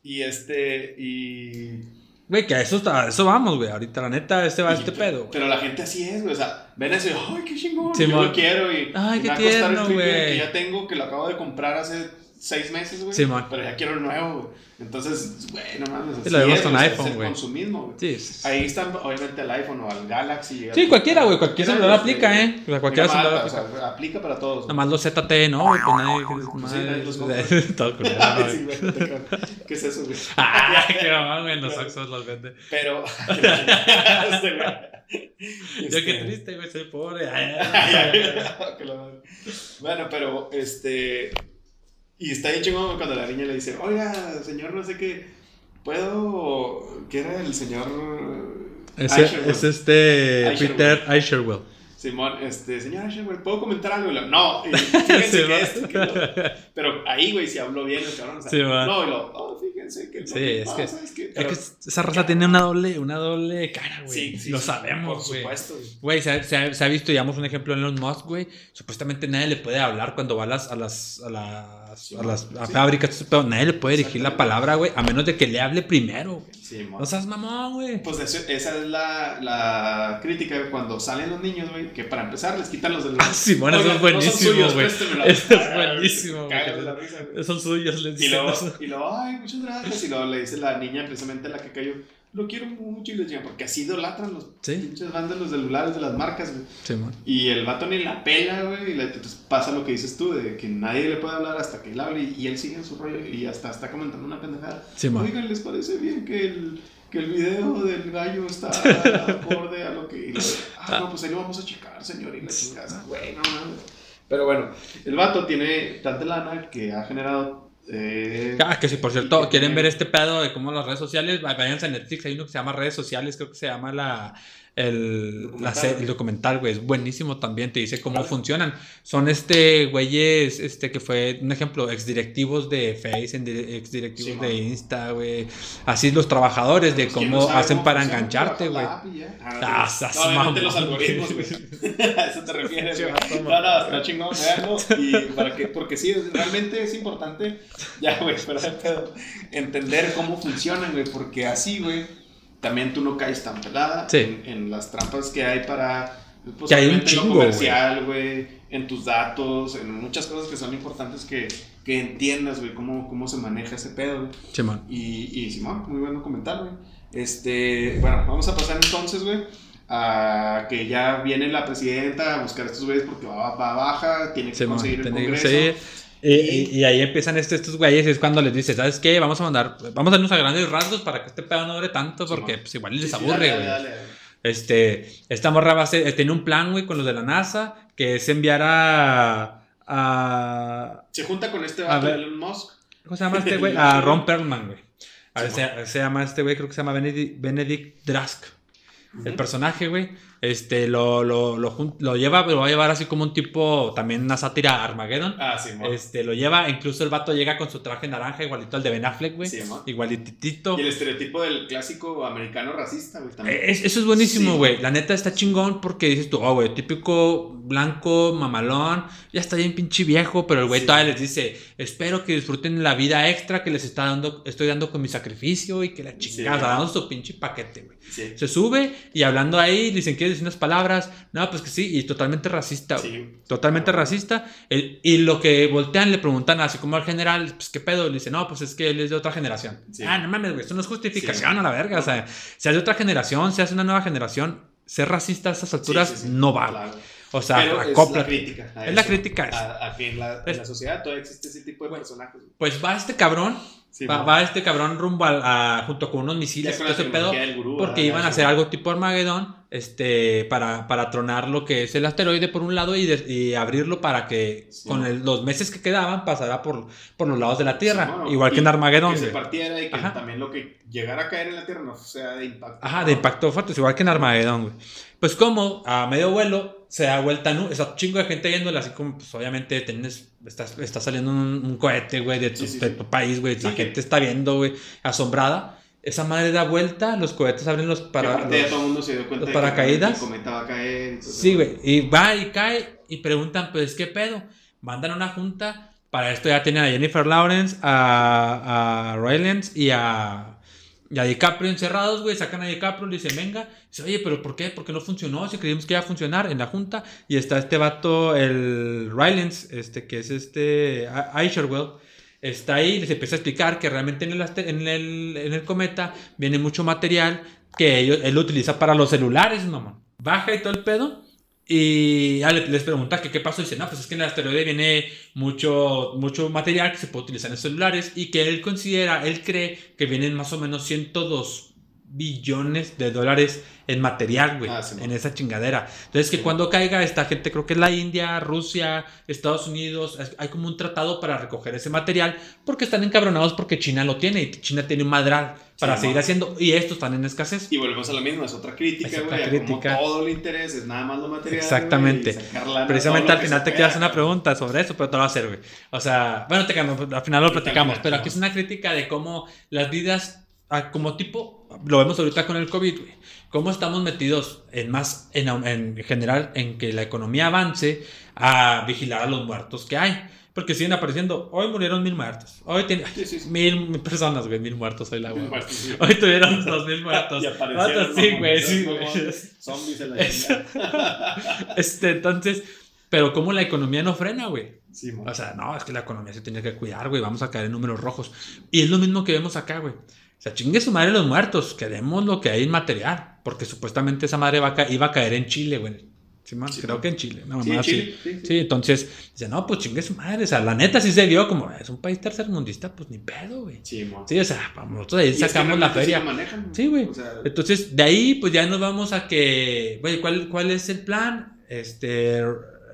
Y este, y Güey, que a eso, está- a eso vamos, güey. Ahorita, la neta, este va a Y- este pedo, güey. Pero la gente así es, güey. O sea, ven eso ay, qué chingón. Sí, yo lo quiero. Y, Ay, y qué me va a costar tierno, güey. Que ya tengo, que lo acabo de comprar hace seis meses, güey. Sí. Pero ya quiero el nuevo, güey. Entonces, güey, no mames. Y lo vemos es, con iPhone, güey. consumismo, güey. Sí, sí. Ahí están, obviamente, el iPhone o el Galaxy. Sí, cualquiera, güey. Cualquier celular aplica, de- ¿eh? O sea, cualquier celular aplica. O sea, aplica para todos. Nada más los ZT, ¿no? Güey, pues nadie. nadie los. Todo sí, creo. ¿Qué es eso, güey? Ay, qué mamón, güey. Los Oxxos los vende. Pero. Este. Yo qué Este- triste, güey. Soy pobre. Bueno, pero este. Y está bien chingón cuando la niña le dice: Oiga, señor, no sé qué. ¿Puedo.? ¿Qué era el señor.? Ese-? Es este. Peter Asherwell. Simón, este, señor Asherwell, ¿puedo comentar algo? Lo, no, y fíjense Sí, que esto, que lo- Pero ahí, güey, si habló bien el cabrón. O sea, Sí, no, y lo, oh, fíjense que. lo Sí, que es que- pasa es que. Es pero- que esa raza tiene una doble, una doble cara, güey. Sí, sí, Lo sí, sabemos, Por güey. supuesto, güey. Se, ha- se ha- se ha visto, digamos, un ejemplo en Elon Musk, güey. Supuestamente nadie le puede hablar cuando va a las, a las, a las, Sí, a las a sí. fábricas, pero nadie le puede dirigir la palabra, güey, a menos de que le hable primero. Simón. No seas mamón, güey. Pues eso- esa es la, la crítica cuando salen los niños, güey, que para empezar les quitan los de Ah, Simón, eso Oigan, es no buenísimo, güey. préstemela. Eso es buenísimo. Son suyos, les Y dicen luego, eso. y luego, ay, muchas gracias. Y luego le dice la niña, precisamente la que cayó, lo quiero mucho. Y les digo, porque así idolatran los Sí. pinches bandas, los celulares de las marcas, güey. Y el vato ni la pela, güey. Y le, entonces pasa lo que dices tú, de que nadie le puede hablar hasta que él hable. Y, y él sigue en su rollo y hasta está comentando una pendejada. Simón. Oigan, ¿les parece bien que el, que el video del gallo está acorde a lo que... lo- ah, no, pues ahí lo vamos a checar, señor, y la chingada, güey, no mames. Pero bueno, el vato tiene tanta lana que ha generado... eh, Ah, que si por y cierto quieren ver este pedo de cómo las redes sociales, váyanse a Netflix, hay uno que se llama redes sociales, creo que se llama la el Documental. el documental, güey, es buenísimo también, te dice cómo funcionan. Son este güeyes, este que fue un ejemplo, exdirectivos de Face, exdirectivos Sí, de. Insta, güey. Así los trabajadores de Pues, ¿quién cómo no hacen para engancharte, güey. ya. Ah, no, Ah, los algoritmos, güey. A eso te refieres, güey. No, no, está chingón, véanlo. Y para que, porque sí, realmente es importante, ya, güey, pero hay pedo, entender cómo funcionan, güey, porque así, güey, también tú no caes tan pelada Sí. en, en las trampas que hay para, pues, Que hay un lo chingo, comercial, güey, en tus datos, en muchas cosas que son importantes que, que entiendas, güey, cómo, cómo se maneja ese pedo. Simón. Y, y Simón, muy bueno comentar, güey. Este, bueno, vamos a pasar entonces, güey, a que ya viene la presidenta a buscar a estos güeyes porque va, va baja, tiene que Simón, conseguir el tiene que congreso. conseguir. Y, y- y ahí empiezan este- estos güeyes y es cuando les dices, ¿sabes qué? Vamos a mandar, vamos a darnos a grandes rasgos para que este pedo no dure tanto porque pues igual les sí, aburre, dale, güey. dale, dale. Este, esta morra va a ser, tiene un plan, güey, con los de la NASA, que es enviar a, a Se junta con este A vato. Elon Musk. ¿cómo se llama este güey? A Ron Perlman, güey. A ver, se, se llama este güey, creo que se llama Benedict, Benedict Drask. El personaje, güey, este, lo, lo, lo, lo lleva, lo va a llevar así como un tipo, también una sátira Armageddon. Ah, Simón. Este, lo lleva, incluso el vato llega con su traje naranja igualito al de Ben Affleck, güey. Simón. Igualitito. Y el estereotipo del clásico americano racista, güey, también. Es- eso es buenísimo, Sí. güey. La neta está chingón porque dices tú, oh, güey, típico blanco, mamalón, ya está bien pinche viejo, pero el güey Sí. todavía les dice, espero que disfruten la vida extra que les está dando, estoy dando con mi sacrificio y que la chingada, Sí. dando su pinche paquete, güey. Sí. Se sube y hablando ahí, dicen, ¿quieres decir unas palabras? No, pues que sí, y totalmente racista. Sí. Totalmente racista. El- y lo que voltean le preguntan así como al general, pues qué pedo. Le dice, no, pues es que él es de otra generación. Sí. Ah, no mames, güey, eso no es justificación Sí. a la verga. O sea, es de otra generación, si es una nueva generación, ser racista a estas alturas no va. Claro. O sea, Pero es la crítica. a Es la eso. crítica a. A, a en la, en Es- la sociedad todavía existe ese tipo de personajes. Pues va este cabrón Sí, va, va este cabrón rumbo al- a, junto con unos misiles todo la ese pedo. gurú, Porque ¿verdad? iban a hacer algo tipo Armagedón, este, para, para tronar lo que es el asteroide por un lado y, de- y abrirlo para que Sí. con el- los meses que quedaban pasara por, por los lados de la Tierra. Sí, bueno, igual que en Armagedón. Que se partiera y que Ajá. también lo que llegara a caer en la Tierra no sea de impacto. Ajá, de impacto fuerte, igual que en Armagedón, güey. Pues como a medio vuelo se da vuelta, ¿no? Está un chingo de gente viéndola, así como, pues obviamente tienes, está, está saliendo un, un cohete, güey, de tu, Sí, de tu país, güey. la gente está viendo, güey, asombrada. Esa madre da vuelta, los cohetes abren los Para, los- todo el mundo se dio cuenta los de que paracaídas. el cometa va a caer. y todo Sí, güey. Y va y cae y preguntan, pues, ¿qué pedo? Mandan una junta. Para esto ya tienen a Jennifer Lawrence, a, a Rylance y a, y a DiCaprio encerrados, güey. Sacan a DiCaprio, le dicen, venga. Dice, oye, ¿pero por qué? ¿Por qué no funcionó? Si creímos que iba a funcionar en la junta. Y está este vato, el Rylance, este, que es este, Aisherwell. Está ahí les empieza a explicar que realmente en el, en el, en el cometa viene mucho material que ellos, él utiliza para los celulares, mamá. Baja y todo el pedo. Y le- les pregunta que qué pasó. Y dice, no, pues es que en el asteroide viene mucho, mucho material que se puede utilizar en celulares. Y que él considera, él cree que vienen más o menos 102 billones de dólares en material, güey. Ah, sí, en esa chingadera. Entonces, que Sí. cuando caiga esta gente, creo que es la India, Rusia, Estados Unidos, hay como un tratado para recoger ese material. Porque están encabronados porque China lo tiene. Y China tiene un madral para Sí, seguir mo. haciendo. Y estos están en escasez. Y volvemos a lo mismo, es otra crítica, Es güey. otra crítica. Como todo el interés es nada más lo material. Exactamente. güey, Precisamente al final te quedas una pregunta sobre eso, pero te lo va a hacer, güey. O sea, bueno, te, al final lo platicamos, pero aquí es una crítica de cómo las vidas, como tipo, lo vemos ahorita con el COVID, güey. Cómo estamos metidos en más, en, en general, en que la economía avance a vigilar a los muertos que hay. Porque siguen apareciendo, hoy murieron mil muertos, hoy tiene Sí, sí, sí. mil personas, güey, mil muertos hoy la güey. Hoy tuvieron dos mil muertos. Y aparecieron, sí, güey, sí, güey. Zombies en la. Este, entonces, pero como la economía no frena, güey. Sí. O sea, no, es que la economía se tiene que cuidar, güey. Vamos a caer en números rojos. Y es lo mismo que vemos acá, güey. O sea, chingue su madre los muertos. Queremos lo que hay en material. Porque supuestamente esa madre va a iba a caer en Chile, güey. Sí, man, Sí, creo man. que en Chile. No, Sí, mamá, sí. Chile, sí, entonces, dice, no, pues chingue su madre. O sea, la neta sí se vio como, es un país tercermundista, pues ni pedo, güey. Sí. Sí, o sea, vamos, nosotros ahí sacamos la feria. manejan, Sí, güey. O sea, Entonces, de ahí, pues ya nos vamos a que, güey, ¿cuál, ¿cuál es el plan? Este,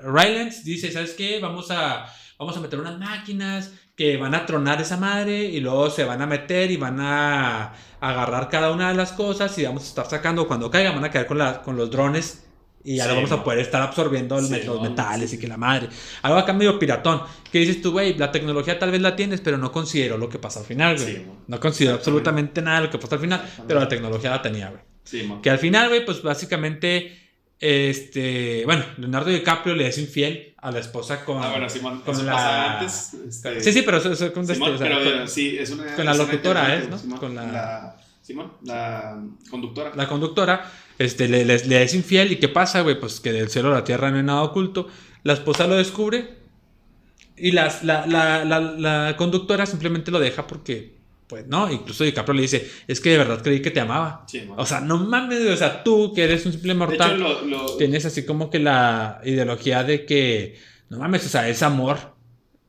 Rylance dice, ¿sabes qué? Vamos a, vamos a meter unas máquinas que van a tronar esa madre y luego se van a meter y van a agarrar cada una de las cosas y vamos a estar sacando, cuando caiga, van a caer con, la, con los drones y ya Sí, lo vamos a poder estar absorbiendo Sí, los metales sí, y que la madre. Algo acá medio piratón. Que dices tú, güey, la tecnología tal vez la tienes, pero no considero lo que pasa al final, güey. No considero absolutamente nada de lo que pasa al final, pero la tecnología la tenía, güey. Que al final, güey, pues básicamente, este, bueno, Leonardo DiCaprio le es infiel a la esposa con... Ah, bueno, Simón, con eso la- pasa antes. este, Sí, sí, pero eso, eso con, este, Simón, o sea, pero con- sí, es una. con la locutora, ¿eh? ¿no? Simón, Con la- Simón, la conductora. la conductora, este, le, le- le es infiel y ¿qué pasa, güey? Pues que del cielo a la tierra no hay nada oculto. La esposa lo descubre y las- la, la, la, la conductora simplemente lo deja porque, pues, no, incluso DiCaprio le dice, es que de verdad creí que te amaba. Sí. O sea, no mames, o sea, tú que eres un simple mortal. hecho, lo, lo- tienes así como que la ideología de que, no mames, o sea, es amor.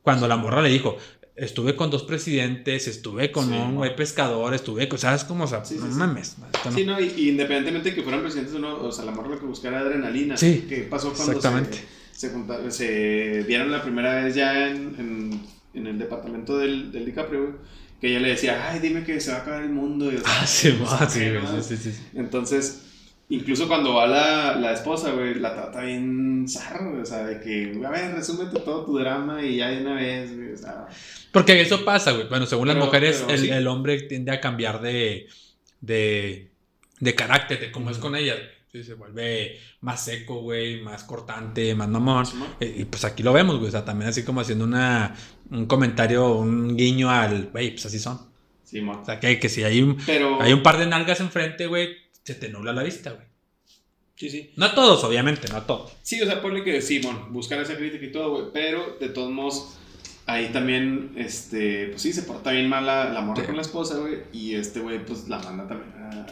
Cuando la morra le dijo, estuve con dos presidentes, estuve con Sí, un güey pescador, estuve con, ¿sabes cómo? O sea, Sí, no mames. no- Sí, no, y, y independientemente de que fueran presidentes o no, o sea, la morra lo que buscara era adrenalina. Sí, ¿Qué pasó cuando exactamente. Se, se, se vieron la primera vez ya en, en, en el departamento del, del DiCaprio, güey? Que ella le decía, ay, dime que se va a acabar el mundo. Y, Ah, sí, no va, sí, sí, sí, sí. Entonces, incluso cuando va la, la esposa, güey, la trata bien zarro, o sea, de que, a ver, resúmete todo tu drama y ya de una vez, güey, o sea, Porque eso pasa, güey. Bueno, según las mujeres, pero el, sí. el hombre tiende a cambiar de, de, de carácter, de cómo es con ella. Sí, se vuelve más seco, güey, más cortante, más mamón. Simón. Eh, Y pues aquí lo vemos, güey. O sea, también así como haciendo una, un comentario, un guiño al, güey, pues así son. sí. O sea, que, que si hay un, Pero, hay un par de nalgas enfrente, güey, se te nubla la vista, güey. sí, sí. No a todos, obviamente, no a todos. Sí, o sea, ponle que Simón, buscar esa crítica y todo, güey, pero de todos modos, ahí también, este, pues sí, se porta bien mal la, la morra con la esposa, güey. Y este güey, pues la manda también a,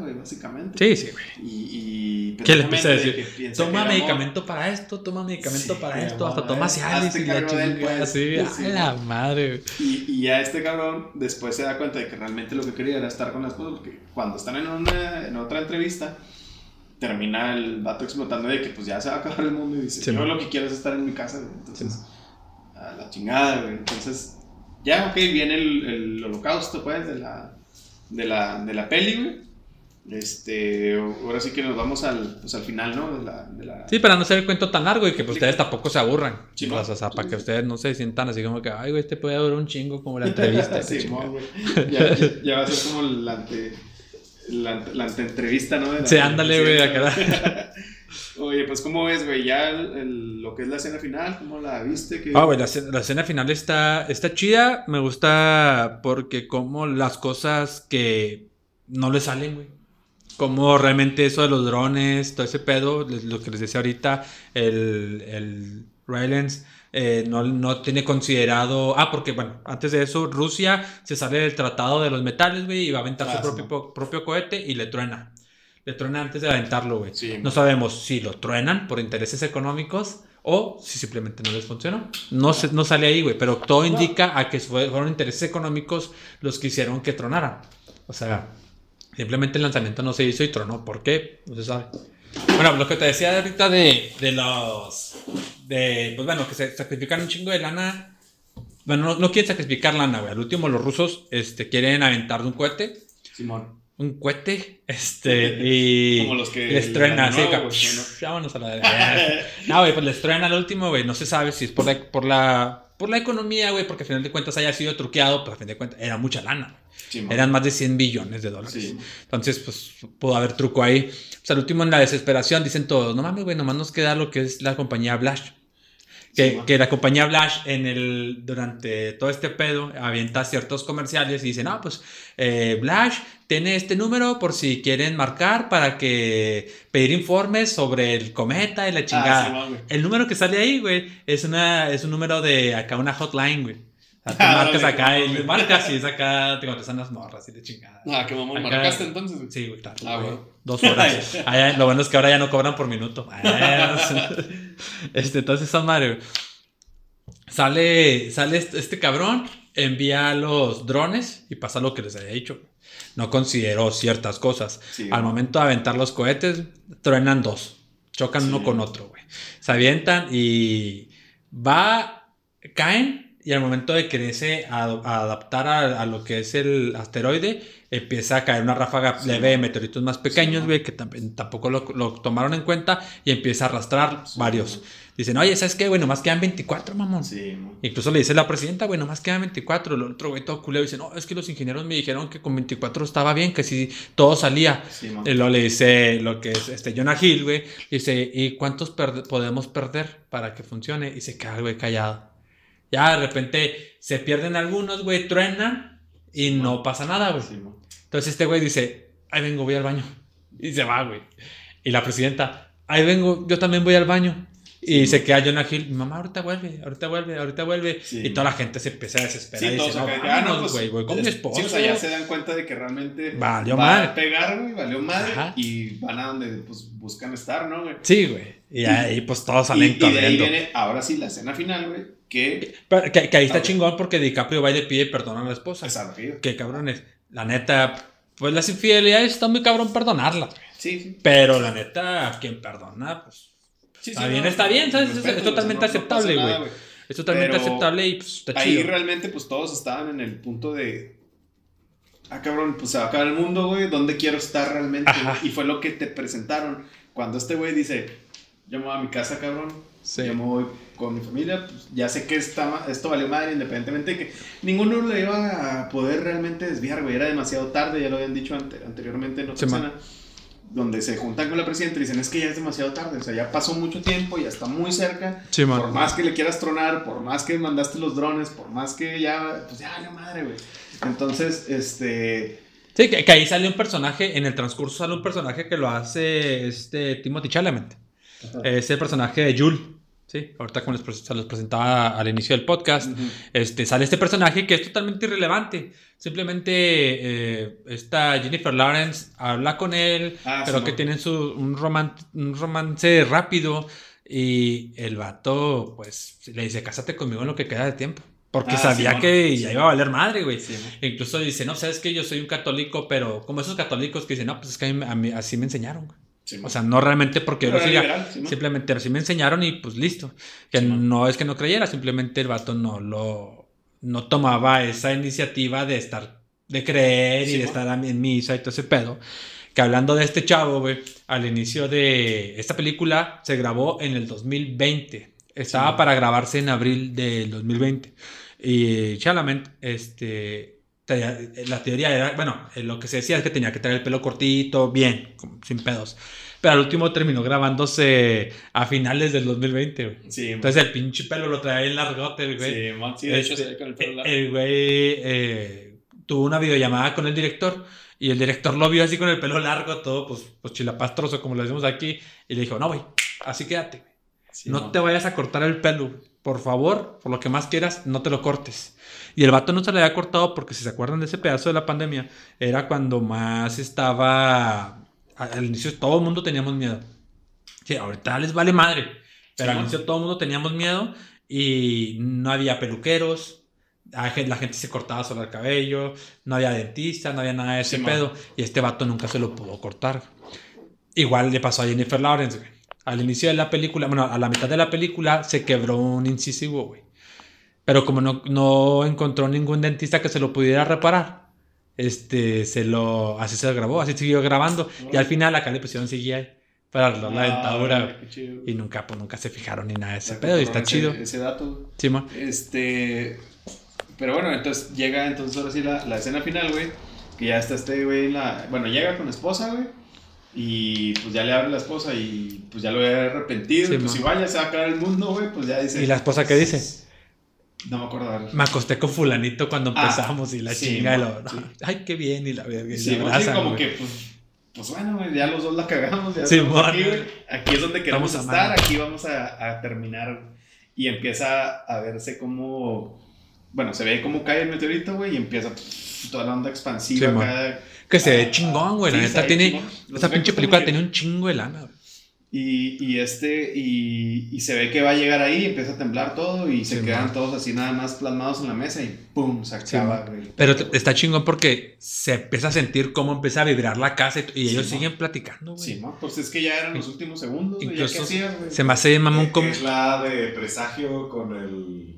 güey, básicamente. Sí, sí, güey. Y, y ¿Qué le empieza a decir? Toma amor- medicamento para esto, toma medicamento Sí, para esto, hasta toma Cialis y la chingada, pues. sí, Sí, a la madre. Y, y ya este cabrón después se da cuenta de que realmente lo que quería era estar con la esposa, porque cuando están en, una, en otra entrevista, termina el vato explotando de que pues ya se va a acabar el mundo y dice, yo lo que quiero es estar en mi casa, güey. Entonces, a la chingada, güey. Entonces, ya, ok, viene el, el holocausto, pues, de la, de la, de la peli, güey. Este, ahora sí que nos vamos al, pues, al final, ¿no? De la, de la- Sí, para no ser el cuento tan largo y que pues, ustedes tampoco se aburran. Sí, ¿no? o sea, para que ustedes no se sientan así como que, ay, güey, este puede durar un chingo como la entrevista. Sí, chingada". mo, güey. ya, ya- ya va a ser como la ante la, ante- la anteentrevista, ¿no? Sí, ándale, güey, acá. Oye, pues ¿cómo ves, güey? Ya el- el- lo que es la escena final, ¿cómo la viste? ¿Qué- Ah, güey, la, escena- la escena final está, está chida. Me gusta porque como las cosas que no le salen, güey. Como realmente eso de los drones, todo ese pedo, les- lo que les decía ahorita, el, el Rylance eh, no, no tiene considerado... Ah, porque bueno, antes de eso, Rusia se sale del tratado de los metales, güey, y va a aventar Ah, su sí, propio, ¿no? po- propio cohete y le truena. Le truena antes de aventarlo, güey. Sí, No sabemos si lo truenan por intereses económicos o si simplemente no les funcionó. No, se- no sale ahí, güey, pero todo indica a que fue- fueron intereses económicos los que hicieron que tronaran. O sea, simplemente el lanzamiento no se hizo y tronó. ¿Por qué? No se sabe. Bueno, lo que te decía ahorita de, de los... De, pues bueno, que se sacrifican un chingo de lana. Bueno, no, no quieren sacrificar lana, güey. Al último los rusos este, quieren aventar de un cohete. Simón. Un cohete. Este, y... Como los que Les truena, así, vámonos a la. No, güey, pues les truena al último, güey. No se sabe si es por la, por la, por la economía, güey, porque al final de cuentas haya sido truqueado, pero al fin de cuentas era mucha lana. Eran más de 100 billones de dólares. Sí. Entonces, pues pudo haber truco ahí. Pues al último, en la desesperación, dicen todos: No mames, güey, nomás nos queda lo que es la compañía Blash. Que, Sí, man. que la compañía Blash en el, durante todo este pedo avienta ciertos comerciales y dice, no, pues eh, Blash tiene este número por si quieren marcar para que pedir informes sobre el cometa y la chingada. Ah, güey. el número que sale ahí, güey, es, una, es un número de acá, una hotline, güey. Sea, tú marcas acá y marcas y es acá, te contestan las morras y de chingada. Ah, qué mamón, marcaste entonces, güey. Sí, güey, claro. Ah, güey. Dos horas. Lo bueno es que ahora ya no cobran por minuto. Este, entonces, esa madre. Sale, sale este, este cabrón, envía los drones y pasa lo que les había dicho. No consideró ciertas cosas. Sí, Al momento de aventar los cohetes, truenan dos. Chocan Sí. uno con otro, güey. Se avientan y va, caen y al momento de quererse a, a adaptar a, a lo que es el asteroide, empieza a caer una ráfaga Sí. leve de meteoritos más pequeños, Sí. güey, que tampoco lo, lo tomaron en cuenta y empieza a arrastrar varios. Dicen, oye, ¿sabes qué, güey? Nomás quedan 24, mamón. Sí. Incluso le dice la presidenta, güey, nomás quedan 24. El otro güey todo culero dice, no, es que los ingenieros me dijeron que con 24 estaba bien, que si todo salía. Y luego le dice lo que es este Jonah Hill, güey. Dice, ¿y cuántos podemos perder para que funcione? Y se queda, güey, callado. Ya de repente se pierden algunos, güey, truenan y no pasa nada, güey. Sí. Entonces este güey dice, ahí vengo, voy al baño. Y se va, güey. Y la presidenta, ahí vengo, yo también voy al baño. Y Sí. se queda Jonah Hill, mamá ahorita vuelve, ahorita vuelve, ahorita vuelve. Sí. y toda la gente se empieza a desesperar. Sí, y dice, no, ah, no, vámonos, pues, güey, voy con mi es- esposo. O sea, ya se dan cuenta de que realmente Valió va madre. a pegar, güey, valió madre. Ajá. Y van a donde pues, buscan estar, ¿no, güey? Sí, güey. Y ahí pues todos Y, salen y de ahí corriendo. viene, ahora sí, la escena final, güey, que... Que, que ahí está chingón porque DiCaprio va y le pide perdón a la esposa. Que cabrones. La neta, pues las infidelidades está muy cabrón perdonarlas. güey. Sí, sí. Pero la neta, quien perdona, pues Sí, Está bien, no, está bien, ¿sabes? Es- respeto, es totalmente no- aceptable, güey. es totalmente Pero aceptable y pues está Ahí chido. realmente, pues todos estaban en el punto de. Ah, cabrón, pues se va a acabar el mundo, güey. ¿Dónde quiero estar realmente? Y fue lo que te presentaron. Cuando este güey dice: Yo me voy a mi casa, cabrón. Sí. Yo me voy con mi familia. Pues ya sé que esta, esto valió madre, independientemente de que ninguno le iba a poder realmente desviar, güey. Era demasiado tarde, ya lo habían dicho ante- anteriormente en otra Sí, escena. Donde se juntan con la presidenta y dicen: Es que ya es demasiado tarde. O sea, ya pasó mucho tiempo, ya está muy cerca. Sí. Por más que le quieras tronar, por más que mandaste los drones, por más que ya, pues ya, la madre, güey. Entonces, este, Sí, que, que ahí sale un personaje, en el transcurso sale un personaje que lo hace este Timothy Chalamet. Es el personaje de Jules. Sí, ahorita como les se los presentaba al inicio del podcast, Ujú. este, sale este personaje que es totalmente irrelevante. Simplemente eh, esta Jennifer Lawrence habla con él, Ah, pero sí, que ¿no? tienen su, un, roman- un romance rápido y el vato pues le dice, cásate conmigo en lo que queda de tiempo. Porque Ah, sabía Simón, que ya sí. iba a valer madre, güey. Sí. Incluso dice, no, sabes que yo soy un católico, pero como esos católicos que dicen, no, pues es que a mí, a mí así me enseñaron. güey". Sí. O sea, no realmente porque yo lo siga, liberal, sí, simplemente así me enseñaron y pues listo. Que Sí, ¿no? es que no creyera, simplemente el vato no lo no tomaba esa iniciativa de estar, de creer y de estar en misa y todo ese pedo. Que hablando de este chavo, güey, al inicio de esta película se grabó en el 2020. Estaba para grabarse en abril del 2020. Y Chalamet, este, te- la teoría era, bueno, eh, lo que se decía es que tenía que tener el pelo cortito, bien, sin pedos. Pero al último terminó grabándose a finales del 2020, güey. Sí, Entonces el pinche pelo lo traía en largote, el güey. sí, man, sí, de hecho, Este, se ve con el pelo largo. el güey eh, tuvo una videollamada con el director y el director lo vio así con el pelo largo, todo pues, pues chilapastroso, como lo decimos aquí, y le dijo, no, güey, así quédate, güey. Sí, no man. te vayas a cortar el pelo, güey. Por favor, por lo que más quieras, no te lo cortes. Y el vato no se le había cortado porque si se acuerdan de ese pedazo de la pandemia, era cuando más estaba, al inicio todo el mundo teníamos miedo. Sí, ahorita les vale madre, pero Sí, al inicio todo el mundo teníamos miedo y no había peluqueros, la gen- la gente se cortaba solo el cabello, no había dentista, no había nada de ese Sí, man. pedo. Y este vato nunca se lo pudo cortar. Igual le pasó a Jennifer Lawrence, güey. Al inicio de la película, bueno, a la mitad de la película se quebró un incisivo, güey. Pero como no, no encontró ningún dentista que se lo pudiera reparar, este, se lo, así se lo grabó, así siguió grabando. Y al final acá le pusieron CGI para arreglar la Ah, dentadura. güey. Y nunca, pues nunca se fijaron ni nada de ese pedo y está ese- chido. Ese dato. Simón. Este. Pero bueno, entonces llega entonces ahora sí la, la escena final, güey. Que ya está este güey en la. Bueno, llega con la esposa, güey. Y pues ya le abre la esposa y pues ya lo había arrepentido. Sí, y, pues man. igual ya se va a acabar el mundo, güey. Pues ya dice. ¿Y la esposa qué dice? No me acuerdo. Me acosté con fulanito cuando Ah, empezamos y la sí, chinga lo, sí. ay, qué bien y la verga. y Sí, abrazan, como que pues. Pues bueno, güey, ya los dos la cagamos. Ya aquí. Aquí es donde queremos estar. Aquí vamos a, a terminar. Y empieza a verse como. Bueno, se ve cómo cae el meteorito, güey. Y empieza pff, toda la onda expansiva acá. Que se ve chingón, güey. La sí, neta se ve tiene. Esta pinche película bien. un chingo de lana, güey. Y, y este, y, y se ve que va a llegar ahí, empieza a temblar todo y se Sí, quedan man. todos así nada más plasmados en la mesa y ¡pum! se acaba, man. güey. Pero está chingón porque se empieza a sentir cómo empieza a vibrar la casa y, y Sí, ellos man. siguen platicando, güey. Sí, ¿no? Pues es que ya eran los últimos segundos. ¿Ya qué Incluso hacías, güey? Se me hace mamón Que como. Es la de presagio con el,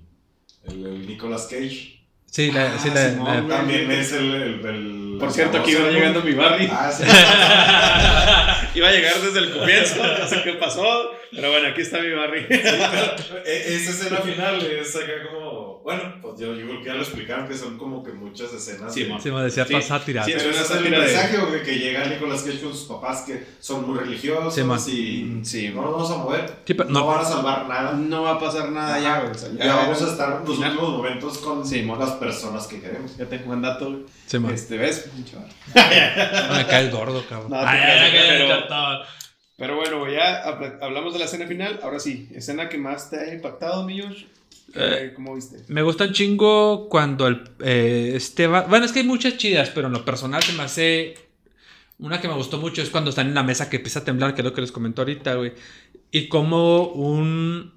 el, el Nicolas Cage. Sí, la, Ah, sí, la- Simón, la-. También es el. el, el- Por cierto, aquí va llegando mi Barry. Ah, sí. Iba a llegar desde el comienzo, no sé qué pasó, pero bueno, aquí está mi Barry. Sí, pero e- esa escena final es acá como. Bueno, pues yo, yo creo que ya lo explicaron que son como que muchas escenas. Sí, de- sí, me decía Sí, sátira. sí, Pero es el sátira de- que llega Nicolas Cage con sus papás que son muy religiosos Sí, man. y Sí, no nos vamos a mover. Sí, pero no, no- van a salvar nada. No va a pasar nada ya, güey. o sea, Ya vamos a estar en los Final. últimos momentos con las personas que queremos. Ya tengo buen dato. Este, ¿ves? Me caes gordo, cabrón. No, Ay, ay, pero-. Pero bueno, ya habla- hablamos de la escena final. Ahora sí, escena que más te ha impactado, mi Josh. Eh, ¿Cómo viste? Me gusta un chingo cuando el eh, este va- Bueno, es que hay muchas chidas, pero en lo personal se me hace. Una que me gustó mucho es cuando están en la mesa que empieza a temblar, que es lo que les comento ahorita, güey. Y como un.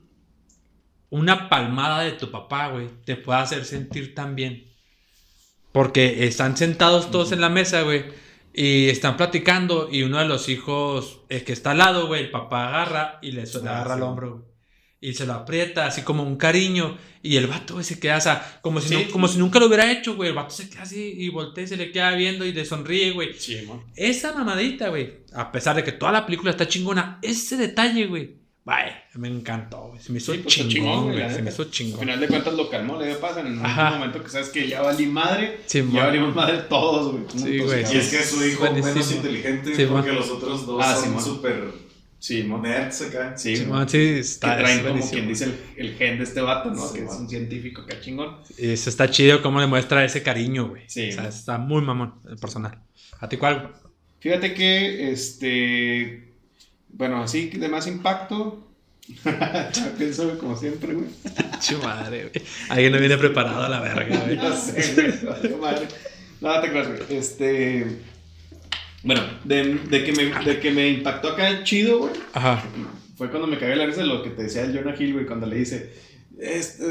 Una palmada de tu papá, güey, te puede hacer sentir tan bien. Porque están sentados todos en la mesa, güey. Y están platicando. Y uno de los hijos, el que está al lado, güey, el papá agarra y le, le Ah, agarra sí. el hombro, güey. Y se lo aprieta, así como un cariño. Y el vato, güey, se queda, o sea, como si, Sí. no- como si nunca lo hubiera hecho, güey. El vato se queda así y voltea y se le queda viendo y le sonríe, güey. Sí, man. Esa mamadita, güey. A pesar de que toda la película está chingona, ese detalle, güey. Vaya, me encantó, güey. Se me hizo Sí, pues, chingón, chingón, güey, Se me hizo Al chingón. final de cuentas lo calmó, le pasan en un Ajá. momento que sabes que ya valí madre. Sí, ya valimos madre todos, güey. juntos, güey. Y es que es su hijo Buenísimo. menos inteligente Sí, porque man. los otros dos Ah, sí, son súper Sí, man. nerds acá. Sí, Sí, man. sí, Que está, traen es como buenísimo. quien dice el, el gen de este vato, ¿no? Sí, que es man. un científico acá chingón. Eso está chido cómo le muestra ese cariño, güey. Sí, O sea, man. está muy mamón, el personal. ¿A ti cuál? Fíjate que, este, bueno, así de más impacto, pienso, como siempre, güey. Chu madre, güey. Alguien no viene preparado a la verga, güey. No sé, güey. madre. No, te creas, güey. Este. Bueno, de, de, que me, de que me impactó acá chido, güey. Ajá. Fue cuando me cagué la risa de lo que te decía el Jonah Hill, güey, cuando le dice, este,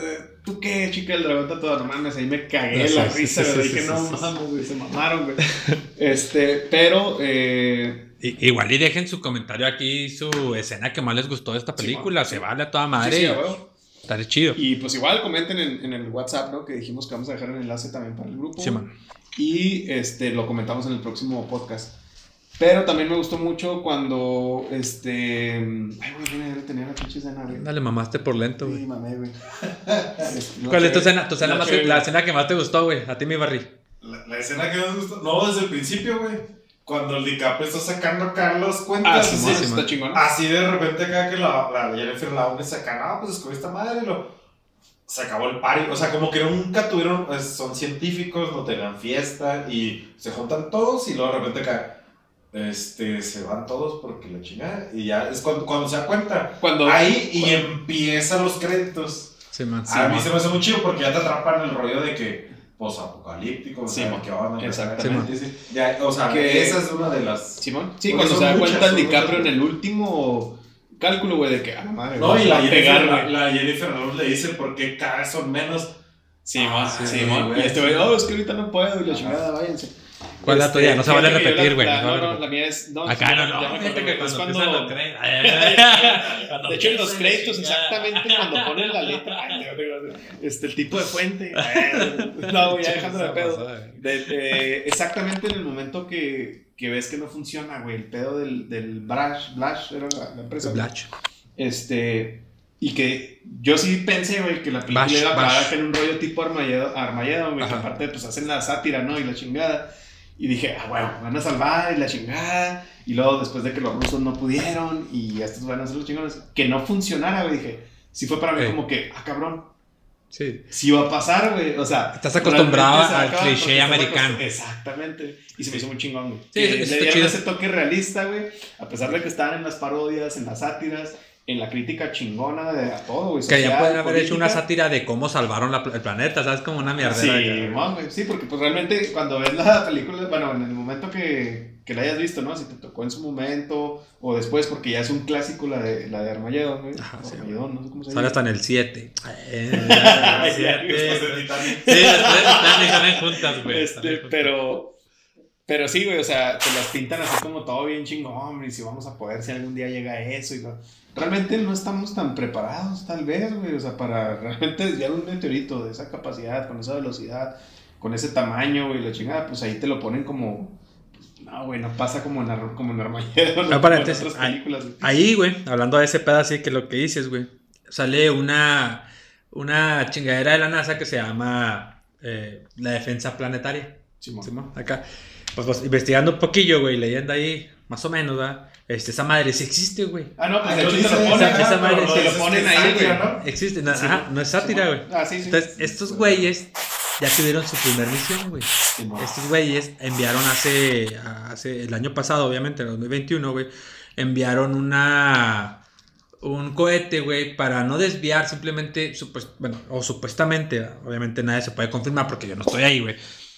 ¿tú qué, chica del dragón tatuado? No mames, ahí me cagué Sí, la sí, risa, sí, güey. sí, Dije, sí, no sí, sí. mames, güey, se mamaron, güey. Este, pero, eh, Igual y dejen su comentario aquí, su escena que más les gustó de esta película. Se vale a toda sí, madre. sí. Está de chido. Y pues igual comenten en, en el WhatsApp, ¿no? Que dijimos que vamos a dejar el enlace también para el grupo. Sí, man. Y este, lo comentamos en el próximo podcast. Pero también me gustó mucho cuando, este... Ay, güey, viene a tener la pinche escena, güey. Dale, mamaste por lento, Sí, güey. mamé, güey. ¿Cuál es tu escena, tu escena más, la escena que más te gustó, güey? A ti, mi Barry. La, la escena que nos gustó. No, desde el principio, güey. Cuando el DiCaprio está sacando acá los Ah, cuentas. sí, sí, sí, sí, está chingón. Así de repente acá que la, la Jennifer Lawrence saca, no, pues escogí esta madre y lo... Se acabó el party, o sea, como que nunca tuvieron, pues, son científicos, no tenían fiesta y se juntan todos y luego de repente acá, este, se van todos porque la chingada y ya es cuando, cuando se da cuenta. Cuando... Ahí y empiezan los créditos. Sí, man. a mí se me hace muy chido porque ya te atrapan el rollo de que posapocalíptico, Sí, que van a Exactamente. Sí, sí. Ya, o sea, Que- esa es una de las... Simón. Sí, Porque cuando se da muchas, cuenta DiCaprio en el último cálculo, güey, de que, ah, la madre, No, y la Jennifer, pegar, la, la Jennifer Lawrence le dice por qué cada vez son menos. Simón, Ah, sí, sí, Simón. güey. Y este güey, oh, es que ahorita no puedo, y la chingada, váyanse. ¿Cuál la Este, tuya? No se vale yo repetir, güey, no No, no, la mía es. No, Acá sí, no, ya no, me acordé, que cuando cuando-. De hecho, en los créditos, exactamente cuando ponen la letra, este, el tipo de fuente. No, güey, ya dejando de pedo. De- de- exactamente en el momento que, que ves que no funciona, güey, el pedo del, del Brash, Blash era la, la empresa. Blatch. Este, y que yo sí pensé, güey, que la película Bash, iba a parar en un rollo tipo Armageddon, güey, que aparte pues hacen la sátira, ¿no? Y la chingada. Y dije, ah, bueno, van a salvar y la chingada. Y luego después de que los rusos no pudieron y estos van a ser los chingones, que no funcionara, güey, dije, sí fue para mí Ey. como que, ah, cabrón, Sí. sí va a pasar, güey. O sea, Estás acostumbrado al cliché americano. Exactamente. Y se me hizo muy chingón, güey. Sí, Que eso le dieron chido. ese toque realista, güey. A pesar de que estaban en las parodias, en las sátiras, en la crítica chingona de a todo, güey. Que ya pueden haber hecho una sátira de cómo salvaron la- el planeta, ¿sabes? Como una mierdera. Sí, güey, sí, porque pues realmente cuando ves la película, bueno, en el momento que, que la hayas visto, ¿no? Si te tocó en su momento o después, porque ya es un clásico la de, la de Armageddon, güey. Ajá, sí, Armageddon, no sé cómo se Sale llama. hasta en el 7. Eh, de Titanic. Sí, juntas, güey. Este, pero, pero sí, güey, o sea, te las pintan así como todo bien chingón, y si vamos a poder, si algún día llega eso, y realmente no estamos tan preparados, tal vez, güey, o sea, para realmente desviar un meteorito de esa capacidad, con esa velocidad, con ese tamaño, güey, la chingada, pues ahí te lo ponen como, pues, no, güey, no pasa como en, Ar- como en Armageddon, No, para en otras ahí- películas, güey. Ahí, güey, hablando de ese pedo así que lo que dices, güey, sale una, una chingadera de la NASA que se llama eh, la defensa planetaria. Simón. Simón, acá. Pues, pues, investigando un poquillo, güey, leyendo ahí, más o menos, ¿verdad? Este, esa madre sí existe, güey. Ah, no, pues Ah, hecho te dice lo ponen, esa- ah, madre se lo ponen ahí, güey. ¿no? Existe, no, Sí, ajá, no es sátira, güey. Ah, sí, sí. Entonces, estos güeyes ya tuvieron su primer misión, güey. Estos güeyes enviaron hace, hace el año pasado, obviamente, en el 2021, güey, enviaron una un cohete, güey, para no desviar simplemente, supuest- bueno, o supuestamente, obviamente nadie se puede confirmar porque yo no estoy ahí, güey.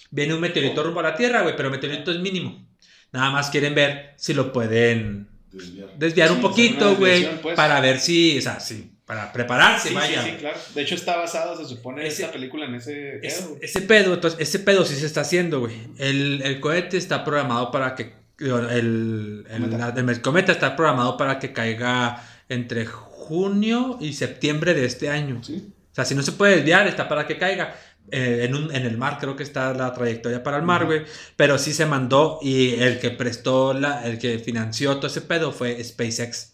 Viene un meteorito rumbo a la Tierra, güey, pero el meteorito es mínimo. Nada más quieren ver si lo pueden Desviar. desviar Sí, un poquito, güey, pues. para ver si, o sea, sí, para prepararse, Sí, vaya. sí, sí, claro. De hecho, está basado, se supone, Ese- esta película en ese Es- pedo, ese pedo, entonces, ese pedo sí se está haciendo, güey. El, el cohete está programado para que. El, el, Cometa. la- el cometa está programado para que caiga entre junio y septiembre de este año. Sí. O sea, si no se puede desviar, está para que caiga. Eh, en, un- en el mar, creo que está la trayectoria para el mar, güey. Pero sí se mandó y el que prestó, la, el que financió todo ese pedo fue SpaceX.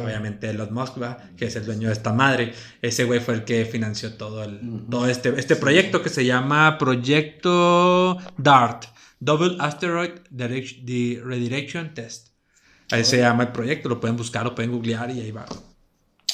Obviamente Elon Musk, ¿va? que es el dueño de esta madre. Ese güey fue el que financió todo, el, todo este, este proyecto que se llama Proyecto DART, Double Asteroid Direct- the Redirection Test. Ahí se llama el proyecto, lo pueden buscar, lo pueden googlear y ahí va.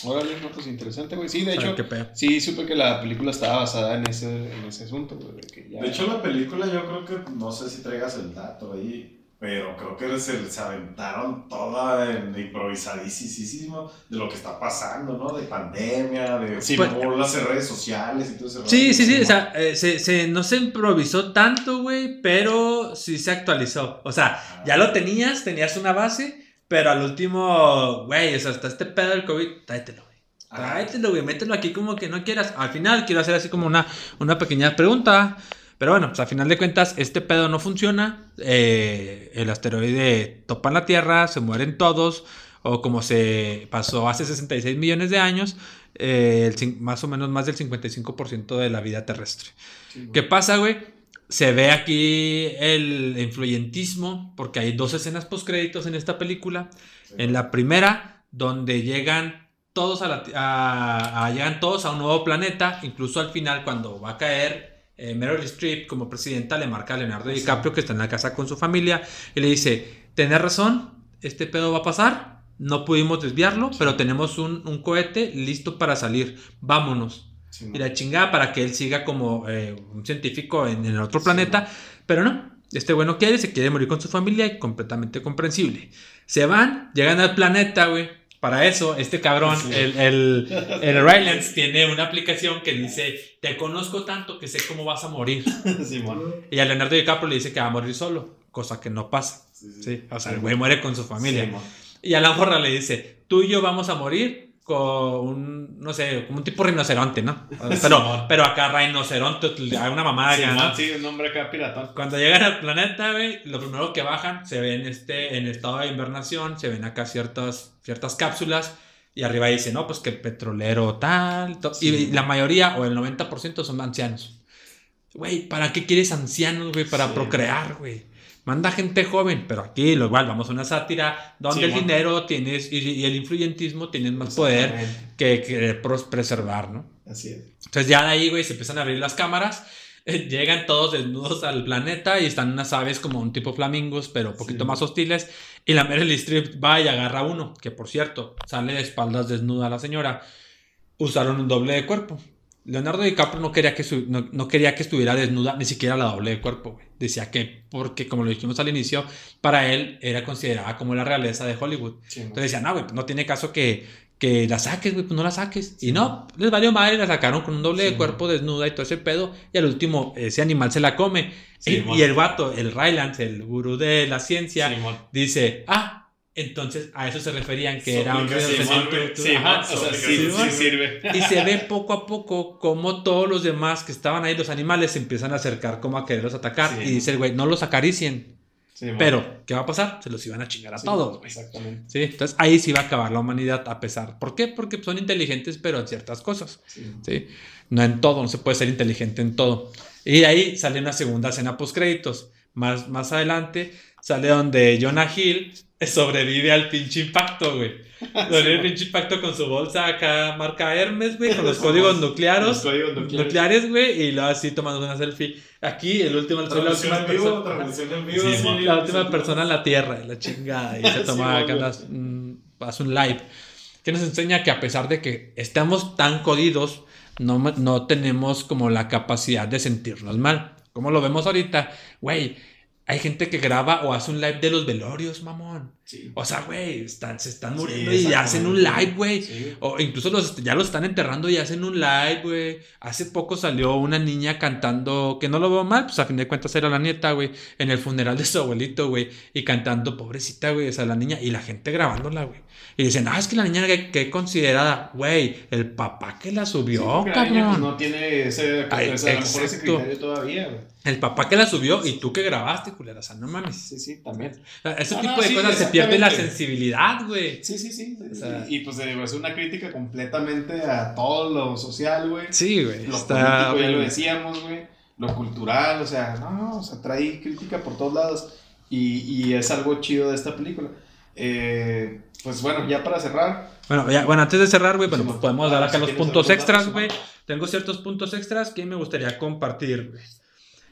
Órale, no, pues interesante, güey. Sí, de hecho, sí supe que la película estaba basada en ese, en ese asunto, güey. De, que ya- De hecho, la película yo creo que, no sé si traigas el dato ahí, Pero creo que se, se aventaron toda en improvisadísimo de lo que está pasando, ¿no? De pandemia, de Sí, pues, las redes sociales y todo ese Sí, rollo. sí, sí, o sea, eh, se, se- no se improvisó tanto, güey, pero sí se actualizó. O sea, Ah, ya lo tenías, tenías una base, pero al último, güey, o sea, hasta este pedo del COVID, tráetelo, güey. ah, Tráetelo, güey, mételo aquí como que no quieras. Al final quiero hacer así como una, una pequeña pregunta. Pero bueno, pues al final de cuentas, este pedo no funciona. Eh, el asteroide topa en la Tierra, se mueren todos. O como se pasó hace 66 millones de años, eh, el más o menos más del 55% de la vida terrestre. Sí. ¿Qué pasa, güey? Se ve aquí el influyentismo, porque hay dos escenas postcréditos en esta película. sí. En la primera, donde llegan todos a, la ti- a- a- llegan todos a un nuevo planeta, incluso al final cuando va a caer eh, Meryl Streep como presidenta le marca a Leonardo DiCaprio que está en la casa con su familia y le dice, tenés razón, este pedo va a pasar, no pudimos desviarlo, pero tenemos un, un cohete listo para salir, vámonos. Sí, Y la chingada para que él siga como eh, un científico en, el otro Sí, planeta. Pero no, este güey no quiere, se quiere morir con su familia y completamente comprensible. Se van, llegan al planeta, güey. Para eso, este cabrón, Sí. el, el, el Rylance, tiene una aplicación que dice: Te conozco tanto que sé cómo vas a morir. Y a Leonardo DiCaprio le dice que va a morir solo, cosa que no pasa. O sea, el güey muere con su familia. Y a la morra le dice, tú y yo vamos a morir con un, no sé, como un tipo rinoceronte, ¿no? Pero, pero acá rinoceronte, hay una mamada acá, ¿no? sí, un nombre acá piratón. Cuando llegan al planeta, güey, lo primero que bajan, se ven este, en estado de invernación, se ven acá ciertas, ciertas cápsulas y arriba dice, no, pues que petrolero tal, y Sí. la mayoría o el 90% son ancianos. Güey, ¿para qué quieres ancianos, güey? Para Sí. procrear, güey. Manda gente joven, pero aquí lo igual, vamos a una sátira donde Sí, el dinero tienes y, y el influyentismo tienen más poder que, preservar, ¿no? Así es. Entonces ya de ahí, güey, se empiezan a abrir las cámaras. Llegan todos desnudos al planeta y están unas aves como un tipo flamingos, pero un poquito Sí. más hostiles. Y la Meryl Streep va y agarra uno, que por cierto, sale de espaldas desnuda la señora. Usaron un doble de cuerpo. Leonardo DiCaprio no quería que, su- no, no quería que estuviera desnuda, ni siquiera la doble de cuerpo, güey. Decía que, porque como lo dijimos al inicio, para él era considerada como la realeza de Hollywood. Entonces decían, no, güey, no tiene caso que, que la saques, güey, pues no la saques. Y no, les valió madre, la sacaron con un doble Sí. de cuerpo desnuda y todo ese pedo. Y al último, ese animal se la come. Y, el vato, el Rylance, el gurú de la ciencia, dice, ah, entonces a eso se referían que era un Sí, sí, sí, sirve. Y se ve poco a poco como todos los demás que estaban ahí, los animales, se empiezan a acercar como a quererlos atacar. Sí. Y dice el güey, no los acaricien. Simón. Pero, ¿qué va a pasar? Se los iban a chingar a Sí, todos. Exactamente. Sí, entonces ahí sí va a acabar la humanidad a pesar. ¿Por qué? Porque son inteligentes, pero en ciertas cosas. Sí. ¿sí? No en todo, no se puede ser inteligente en todo. Y ahí sale una segunda escena post créditos. Más, más adelante sale donde Jonah Hill sobrevive al pinche impacto, güey. Sobrevive al pinche impacto con su bolsa acá, marca Hermes, güey, con los códigos Los nucleares. códigos nucleares. Nucleares, güey, y luego así tomando una selfie. Aquí, el último, soy la última vivo, persona. vivo. Sí, sí. La última persona en la Tierra, la chingada. Y se Sí, toma acá obvio. unas- un- hace un live. Que nos enseña que a pesar de que estamos tan jodidos, no, no tenemos como la capacidad de sentirnos mal. Como lo vemos ahorita, güey. Hay gente que graba o hace un live de los velorios, mamón. Sí. O sea, güey, están, se están Sí, muriendo y hacen un live, güey. Sí. O incluso los, ya los están enterrando y hacen un live, güey. Hace poco salió una niña cantando, que no lo veo mal, pues a fin de cuentas era la nieta, güey, en el funeral de su abuelito, güey. Y cantando, pobrecita, güey, o sea, la niña, y la gente grabándola, güey. Y dicen, ah, es que la niña que, que considerada, güey, el papá que la subió, porque la niña, cabrón. pues, no tiene ese, Ay, o sea, a lo mejor ese exacto. criterio todavía, güey. El papá que la subió y tú que grabaste, culera, o sea, no mames. Sí, sí, también. O sea, ese tipo no, de cosas se pierde la sensibilidad, güey. Sí, sí, sí. sí, O sea- y pues es una crítica completamente a todo lo social, güey. Sí, güey. Lo Está. político, ya lo decíamos, güey. Lo cultural, o sea, no, no, o sea, trae crítica por todos lados. Y, y es algo chido de esta película. Eh, pues bueno, ya para cerrar. Bueno, ya, bueno, antes de cerrar, güey, bueno, pues podemos dar acá si los puntos extras, güey. Tengo ciertos puntos extras que me gustaría compartir, güey.